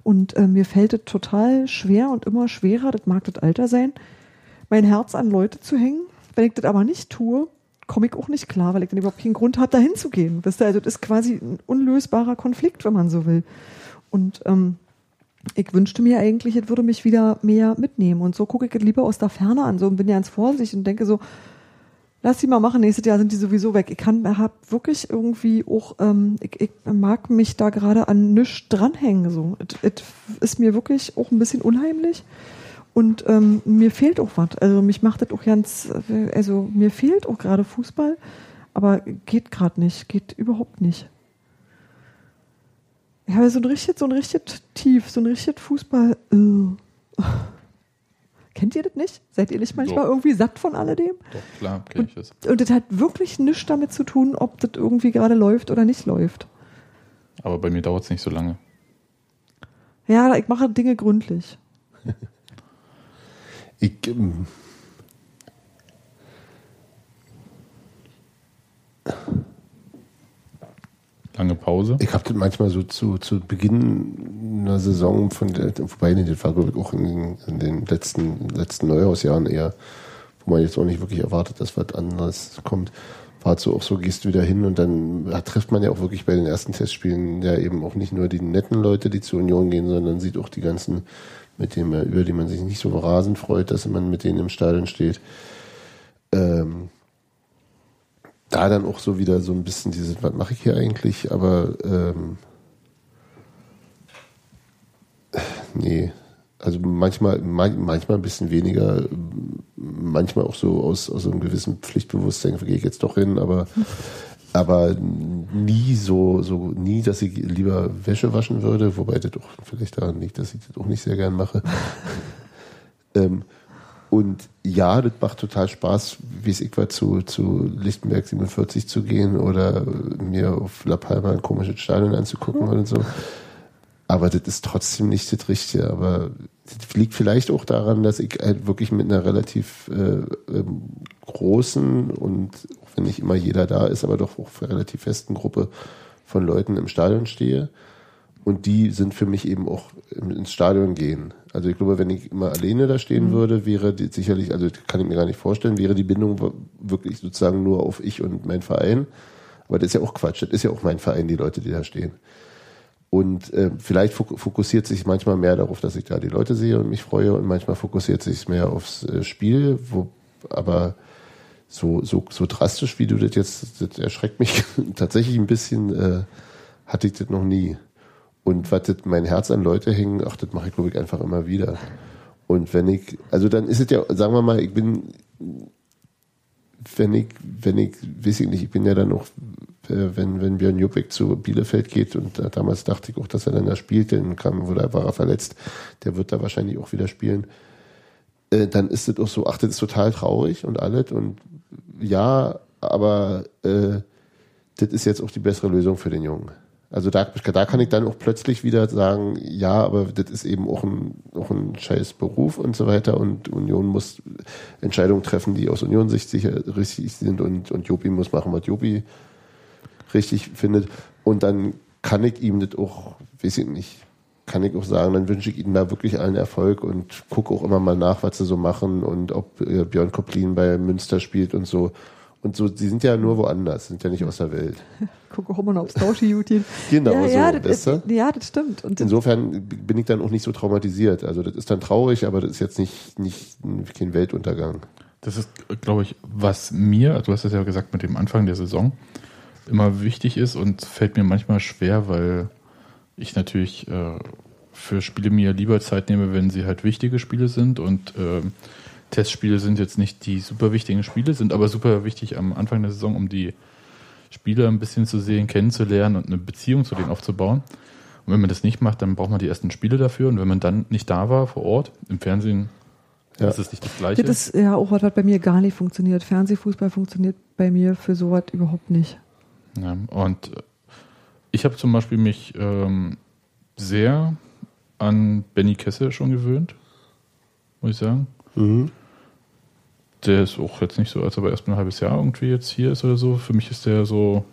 Und äh, mir fällt es total schwer und immer schwerer, das mag das Alter sein, mein Herz an Leute zu hängen. Wenn ich das aber nicht tue, komme ich auch nicht klar, weil ich dann überhaupt keinen Grund habe, dahin zu gehen. Wisst ihr, also das ist quasi ein unlösbarer Konflikt, wenn man so will. Und ähm, ich wünschte mir eigentlich, es würde mich wieder mehr mitnehmen. Und so gucke ich lieber aus der Ferne an so und bin ganz vorsichtig und denke so, lass die mal machen, nächstes Jahr sind die sowieso weg. Ich kann, hab wirklich irgendwie auch, ähm, ich, ich mag mich da gerade an nichts dranhängen. So. Es ist mir wirklich auch ein bisschen unheimlich. Und ähm, mir fehlt auch was. Also mich macht das auch ganz, also mir fehlt auch gerade Fußball, aber geht gerade nicht, geht überhaupt nicht. Ich habe so ein richtig, so ein richtig tief, so ein richtig Fußball. Äh. Kennt ihr das nicht? Seid ihr nicht manchmal Doch. irgendwie satt von alledem? Doch, klar, kenn ich das. Und das hat wirklich nichts damit zu tun, ob das irgendwie gerade läuft oder nicht läuft. Aber bei mir dauert es nicht so lange. Ja, ich mache Dinge gründlich. Ich, ähm, Lange Pause. ich habe das manchmal so zu, zu Beginn einer Saison von der, wobei, nee, das war glaube ich auch in, den- in den letzten, letzten Neuhausjahren eher, wo man jetzt auch nicht wirklich erwartet, dass was anderes kommt. War es so auch so, gehst du wieder hin und dann ja, trifft man ja auch wirklich bei den ersten Testspielen ja eben auch nicht nur die netten Leute, die zur Union gehen, sondern sieht auch die ganzen, mit man, über die man sich nicht so rasend freut, dass man mit denen im Stadion steht. Ähm, da dann auch so wieder so ein bisschen dieses, was mache ich hier eigentlich? Aber ähm, nee, also manchmal, man- manchmal ein bisschen weniger, manchmal auch so aus, aus einem gewissen Pflichtbewusstsein gehe ich jetzt doch hin, aber aber nie so, so nie, dass ich lieber Wäsche waschen würde, wobei das auch vielleicht daran liegt, dass ich das auch nicht sehr gern mache. ähm, und ja, das macht total Spaß, wie es ich war, zu, zu Lichtenberg 47 zu gehen oder mir auf La Palma ein komisches Stadion anzugucken oder so. Aber das ist trotzdem nicht das Richtige. Aber das liegt vielleicht auch daran, dass ich halt wirklich mit einer relativ äh, ähm, großen und wenn nicht immer jeder da ist, aber doch auch für relativ festen Gruppe von Leuten im Stadion stehe. Und die sind für mich eben auch ins Stadion gehen. Also ich glaube, wenn ich immer alleine da stehen würde, wäre die sicherlich, also das kann ich mir gar nicht vorstellen, wäre die Bindung wirklich sozusagen nur auf ich und mein Verein. Aber das ist ja auch Quatsch. Das ist ja auch mein Verein, die Leute, die da stehen. Und äh, vielleicht fok fokussiert sich manchmal mehr darauf, dass ich da die Leute sehe und mich freue und manchmal fokussiert sich mehr aufs äh, Spiel, wo aber so, so, so drastisch, wie du das jetzt, das erschreckt mich tatsächlich ein bisschen, äh, hatte ich das noch nie. Und was das mein Herz an Leute hängen, ach, das mache ich glaube ich einfach immer wieder. Und wenn ich, also dann ist es ja, sagen wir mal, ich bin, wenn ich, wenn ich, weiß ich nicht, ich bin ja dann auch, äh, wenn, wenn Björn Juppek zu Bielefeld geht und damals dachte ich auch, dass er dann da spielt, dann kam, wurde, war er verletzt, der wird da wahrscheinlich auch wieder spielen. Äh, dann ist es auch so, ach, das ist total traurig und alles und ja, aber äh, das ist jetzt auch die bessere Lösung für den Jungen. Also da, da kann ich dann auch plötzlich wieder sagen, ja, aber das ist eben auch ein, auch ein scheiß Beruf und so weiter und Union muss Entscheidungen treffen, die aus Union-Sicht sicher richtig sind und, und Jopi muss machen, was Jopi richtig findet. Und dann kann ich ihm das auch, weiß ich nicht, kann ich auch sagen, dann wünsche ich ihnen da wirklich allen Erfolg und gucke auch immer mal nach, was sie so machen und ob äh, Björn Koplin bei Münster spielt und so. Und so, sie sind ja nur woanders, sind ja nicht aus der Welt. Guck auch mal aufs Tauschi YouTube. Genau, ja, so, ja, das weißt ja, das stimmt. Und Insofern bin ich dann auch nicht so traumatisiert. Also das ist dann traurig, aber das ist jetzt nicht, nicht kein Weltuntergang. Das ist, glaube ich, was mir, du hast es ja gesagt mit dem Anfang der Saison, immer wichtig ist und fällt mir manchmal schwer, weil ich natürlich äh, für Spiele mir lieber Zeit nehme, wenn sie halt wichtige Spiele sind und äh, Testspiele sind jetzt nicht die super wichtigen Spiele, sind aber super wichtig am Anfang der Saison, um die Spieler ein bisschen zu sehen, kennenzulernen und eine Beziehung zu denen aufzubauen. Und wenn man das nicht macht, dann braucht man die ersten Spiele dafür. Und wenn man dann nicht da war vor Ort, im Fernsehen, Ja. ist es nicht das Gleiche. das ist ja auch was, was bei mir gar nicht funktioniert. Fernsehfußball funktioniert bei mir für sowas überhaupt nicht. Ja, und ich habe zum Beispiel mich ähm, sehr an Benny Kessel schon gewöhnt, muss ich sagen. Mhm. Der ist auch jetzt nicht so, als ob er erst mal ein halbes Jahr irgendwie jetzt hier ist oder so. Für mich ist der so,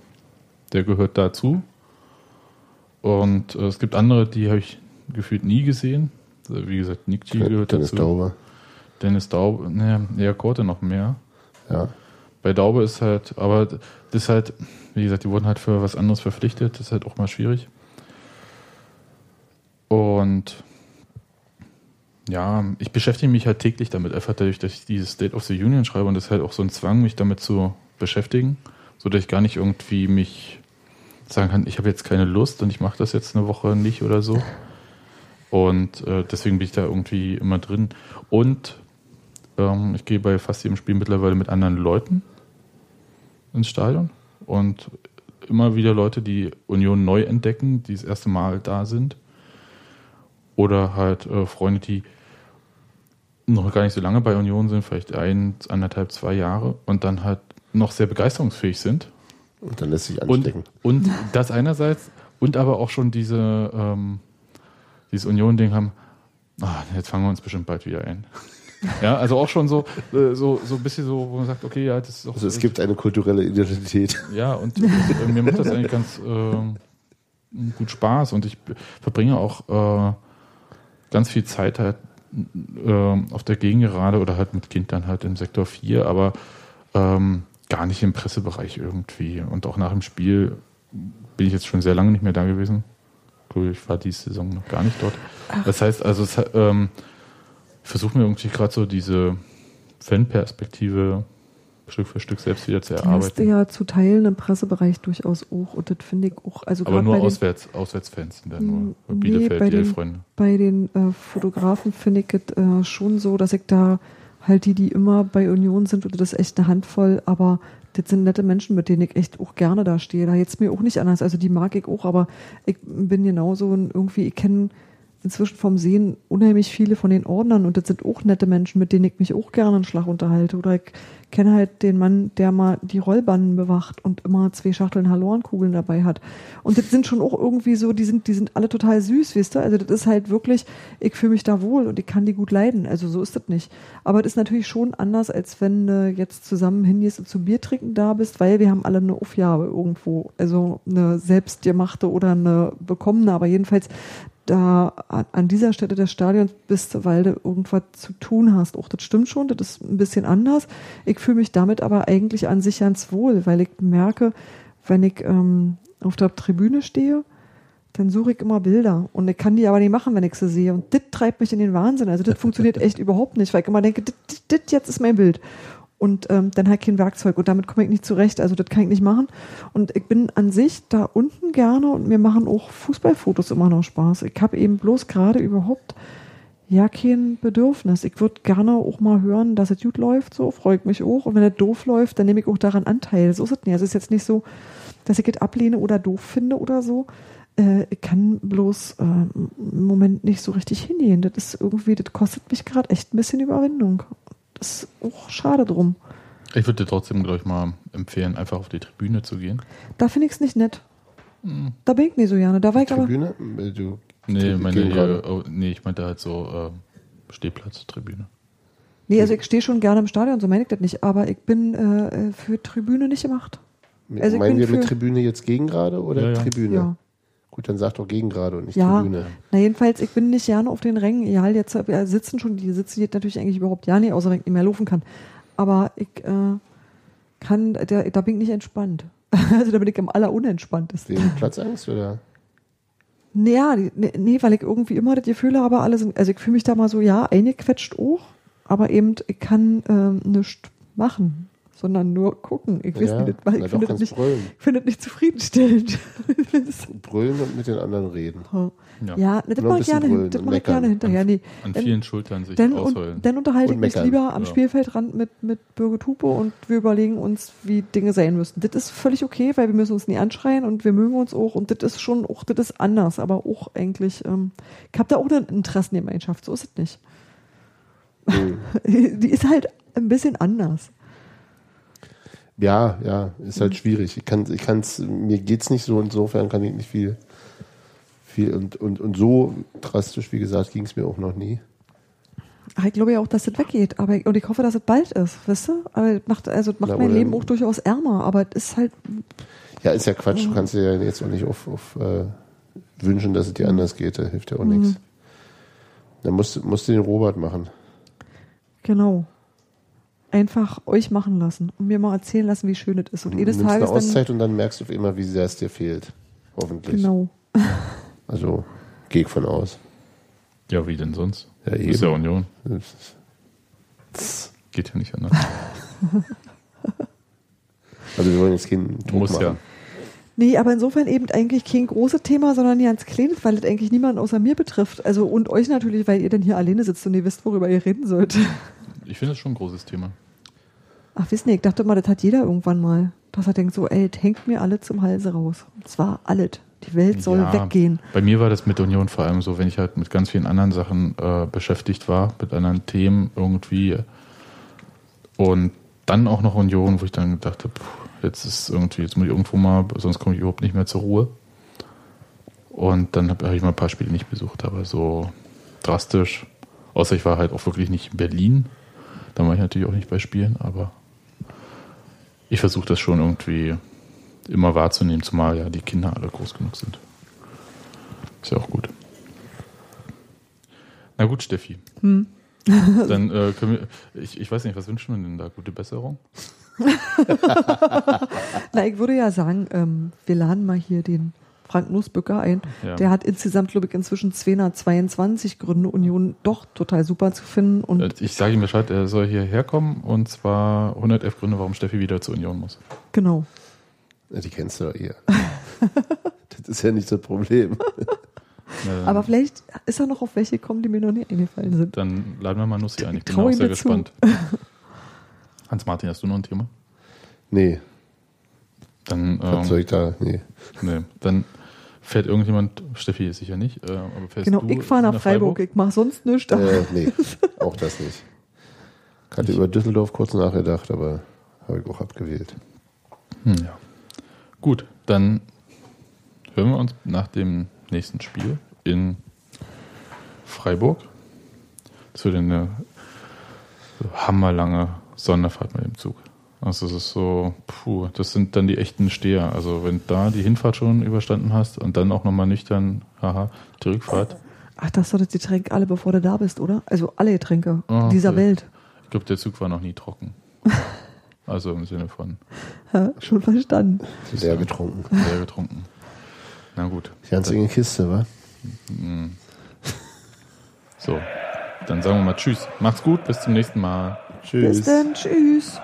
der gehört dazu. Und äh, es gibt andere, die habe ich gefühlt nie gesehen. Also, wie gesagt, Nick G gehört Dennis dazu. Dauber. Dennis Daube, ne, eher Korte noch mehr. Ja. Bei Daube ist halt, aber das ist halt, wie gesagt, die wurden halt für was anderes verpflichtet. Das ist halt auch mal schwierig. Und ja, ich beschäftige mich halt täglich damit, einfach dadurch, dass ich dieses State of the Union schreibe und das ist halt auch so ein Zwang, mich damit zu beschäftigen, so dass ich gar nicht irgendwie mich sagen kann, ich habe jetzt keine Lust und ich mache das jetzt eine Woche nicht oder so. Und äh, deswegen bin ich da irgendwie immer drin. Und ähm, ich gehe bei fast jedem Spiel mittlerweile mit anderen Leuten ins Stadion und immer wieder Leute, die Union neu entdecken, die das erste Mal da sind. Oder halt äh, Freunde, die noch gar nicht so lange bei Union sind, vielleicht ein, anderthalb, zwei Jahre und dann halt noch sehr begeisterungsfähig sind. Und dann lässt sich Und, anstecken. und das einerseits und aber auch schon diese ähm, dieses Union-Ding haben, ah, jetzt fangen wir uns bestimmt bald wieder ein. Ja, also auch schon so, äh, so, so ein bisschen so, wo man sagt, okay, ja, das ist auch. Also es gibt eine kulturelle Identität. Ja, und äh, mir macht das eigentlich ganz äh, gut Spaß und ich verbringe auch äh, ganz viel Zeit halt äh, auf der Gegengerade oder halt mit Kindern halt im Sektor 4, aber ähm, gar nicht im Pressebereich irgendwie. Und auch nach dem Spiel bin ich jetzt schon sehr lange nicht mehr da gewesen. Ich war diese Saison noch gar nicht dort. Das heißt also, es, hat, ähm, ich versuche mir irgendwie gerade so diese Fanperspektive Stück für Stück selbst wieder zu Die hast du erarbeiten. ja zu Teilen im Pressebereich durchaus auch. Und das finde ich auch. Also Aber nur bei den, Auswärts, Auswärtsfans sind dann nur. Nee, Bielefeld, bei den- Freunde. bei den äh, Fotografen finde ich es äh, schon so, dass ich da halt die, die immer bei Union sind, oder das ist echt eine Handvoll, aber das sind nette Menschen, mit denen ich echt auch gerne da stehe. Da jetzt mir auch nicht anders. Also die mag ich auch, aber ich bin genauso ein irgendwie, ich kenne inzwischen vom Sehen unheimlich viele von den Ordnern und das sind auch nette Menschen, mit denen ich mich auch gerne einen Schlag unterhalte. Oder ich kenne halt den Mann, der mal die Rollbannen bewacht und immer zwei Schachteln Hallorenkugeln dabei hat. Und das sind schon auch irgendwie so, die sind, die sind alle total süß, wisst ihr? Also das ist halt wirklich, ich fühle mich da wohl und ich kann die gut leiden. Also so ist das nicht. Aber das ist natürlich schon anders, als wenn du jetzt zusammen hingehst und zu Bier trinken da bist, weil wir haben alle eine Aufgabe irgendwo. Also eine selbstgemachte oder eine bekommene, aber jedenfalls da an- dieser Stelle des Stadions bist, du, weil du irgendwas zu tun hast. Auch das stimmt schon, das ist ein bisschen anders. Ich fühle mich damit aber eigentlich an sich ganz wohl, weil ich merke, wenn ich ähm, auf der Tribüne stehe, dann suche ich immer Bilder. Und ich kann die aber nicht machen, wenn ich sie sehe. Und das treibt mich in den Wahnsinn. Also das funktioniert echt überhaupt nicht, weil ich immer denke, das- jetzt ist mein Bild. Und ähm, dann halt kein Werkzeug und damit komme ich nicht zurecht. Also das kann ich nicht machen. Und ich bin an sich da unten gerne und mir machen auch Fußballfotos immer noch Spaß. Ich habe eben bloß gerade überhaupt ja kein Bedürfnis. Ich würde gerne auch mal hören, dass es gut läuft, so freue ich mich auch. Und wenn es doof läuft, dann nehme ich auch daran Anteil. So ist es nicht. Also es ist jetzt nicht so, dass ich es ablehne oder doof finde oder so. Äh, ich kann bloß äh, im Moment nicht so richtig hingehen. Das ist irgendwie, das kostet mich gerade echt ein bisschen Überwindung. Das ist auch schade drum. Ich würde dir trotzdem, glaube ich, mal empfehlen, einfach auf die Tribüne zu gehen. Da finde ich es nicht nett. Da bin ich nicht so gerne. Da war ich aber. Tribüne? Äh, Du, Nee, meine, gerade. hier, oh, nee ich meinte halt so äh, Stehplatz-Tribüne. Nee, also ich stehe schon gerne im Stadion, so meine ich das nicht. Aber ich bin äh, für Tribüne nicht gemacht. Also ich Meinen wir mit Tribüne jetzt gegen gerade oder Ja, ja. Tribüne? Ja. Gut, dann sag doch gegen gerade und nicht Ja, Tribüne. na jedenfalls, ich bin nicht gerne auf den Rängen. Ja, jetzt äh, sitzen schon, die sitzen jetzt natürlich eigentlich überhaupt ja nicht, außer wenn ich nicht mehr laufen kann. Aber ich äh, kann, da, da bin ich nicht entspannt. Also da bin ich am allerunentspanntesten. Wegen Platzangst oder? Naja, nee, nee, weil ich irgendwie immer das Gefühl habe, alle sind, also ich fühle mich da mal so, ja, eingequetscht auch, aber eben, ich kann ähm, nichts machen, sondern nur gucken. Ich weiß Ja, nicht, weil ich finde das kannst nicht, brüllen. ich finde das nicht zufriedenstellend. Brüllen und mit den anderen reden. Ja. ja, das mache ich gerne, das und mache ich gerne hinterher. Nee, An vielen Schultern sich dann, ausheulen. und, dann unterhalte ich mich lieber am Ja. Spielfeldrand mit, mit Birgit Hupe und wir überlegen uns, wie Dinge sein müssen. Das ist völlig okay, weil wir müssen uns nie anschreien und wir mögen uns auch und das ist schon auch, das ist anders, aber auch eigentlich, ähm, ich habe da auch eine Interessengemeinschaft, so ist es nicht. Mhm. Die ist halt ein bisschen anders. Ja, ja, ist halt schwierig. Ich kann, ich kann's, mir geht's nicht so, insofern kann ich nicht viel, viel und, und, und so drastisch, wie gesagt, ging es mir auch noch nie. Aber ich glaube ja auch, dass das weggeht. Aber ich, und ich hoffe, dass es bald ist, weißt du? Aber es macht, also es macht Na, mein Leben auch durchaus ärmer, aber es ist halt, Ja, ist ja Quatsch. Du kannst dir ja jetzt auch nicht auf, auf äh, wünschen, dass es dir anders geht. Da hilft ja auch nichts. Dann musst, musst du den Robert machen. genau. Einfach euch machen lassen und mir mal erzählen lassen, wie schön es ist. Und jedes nimmst eine Tages dann. Auszeit und dann merkst du immer, wie sehr es dir fehlt. Hoffentlich. Genau. Also, gehe ich von aus. Ja, wie denn sonst? Ja, Ist ja eben. Union. Das ist- Geht ja nicht anders. Also, wir wollen jetzt keinen Druck Muss machen. ja. Nee, aber insofern eben eigentlich kein großes Thema, sondern ein ganz kleines, weil es eigentlich niemanden außer mir betrifft. Also und euch natürlich, weil ihr dann hier alleine sitzt und ihr wisst, worüber ihr reden sollt. Ich finde das schon ein großes Thema. Ach, wisst ihr, ich dachte mal, das hat jeder irgendwann mal. Dass er denkt so, ey, das hängt mir alle zum Halse raus. Und zwar alles. Die Welt soll Ja, weggehen. Bei mir war das mit Union vor allem so, wenn ich halt mit ganz vielen anderen Sachen äh, beschäftigt war, mit anderen Themen irgendwie. Und dann auch noch Union, wo ich dann gedacht habe, jetzt ist irgendwie, jetzt muss ich irgendwo mal, sonst komme ich überhaupt nicht mehr zur Ruhe. Und dann habe hab ich mal ein paar Spiele nicht besucht, aber so drastisch. Außer ich war halt auch wirklich nicht in Berlin. Da war ich natürlich auch nicht bei Spielen, aber ich versuche das schon irgendwie immer wahrzunehmen, zumal ja die Kinder alle groß genug sind. Ist ja auch gut. Na gut, Steffi. Dann äh, können wir, ich, ich weiß nicht, was wünschen wir denn da? Gute Besserung? Na, ich würde ja sagen, ähm, wir laden mal hier den Frank Nussbücker ein. Ja. Der hat insgesamt, glaube ich, inzwischen 222 Gründe, Union doch total super zu finden. Und Äh, Ich sage ihm Bescheid, er soll hierher kommen und zwar 111 Gründe, warum Steffi wieder zur Union muss. genau. Ja, Die kennst du doch eher. das ist ja nicht ein Problem. Na, Aber vielleicht ist er noch auf welche gekommen, die mir noch nie eingefallen sind. dann laden wir mal Nussi ein. Ich bin auch ihm sehr gespannt. Hans-Martin, hast du noch ein Thema? Nee, Dann, was soll ähm, ich da? Nee. nee, dann fährt irgendjemand, Steffi ist sicher nicht, äh, aber fährst Genau, du ich fahre nach nach Freiburg. Ich mache sonst nichts. Äh, nee, auch das nicht. Ich hatte über Düsseldorf kurz nachgedacht, aber habe ich auch abgewählt. Hm, ja. Gut, dann hören wir uns nach dem nächsten Spiel in Freiburg. Das wird eine hammerlange Sonderfahrt mit dem Zug. Also es ist so, puh, das sind dann die echten Steher. Also wenn da die Hinfahrt schon überstanden hast und dann auch nochmal nüchtern, haha, die Rückfahrt. Ach, das soll das Getränk alle, bevor du da bist, oder? Also alle Getränke Oh, dieser okay. Welt. Ich glaube, der Zug war noch nie trocken. Also im Sinne von Ja, schon verstanden. Leer getrunken. sehr getrunken. Na gut. Ganz enge Kiste, wa? So, dann sagen wir mal Tschüss. Macht's gut, bis zum nächsten Mal. Tschüss. Bis dann. Tschüss.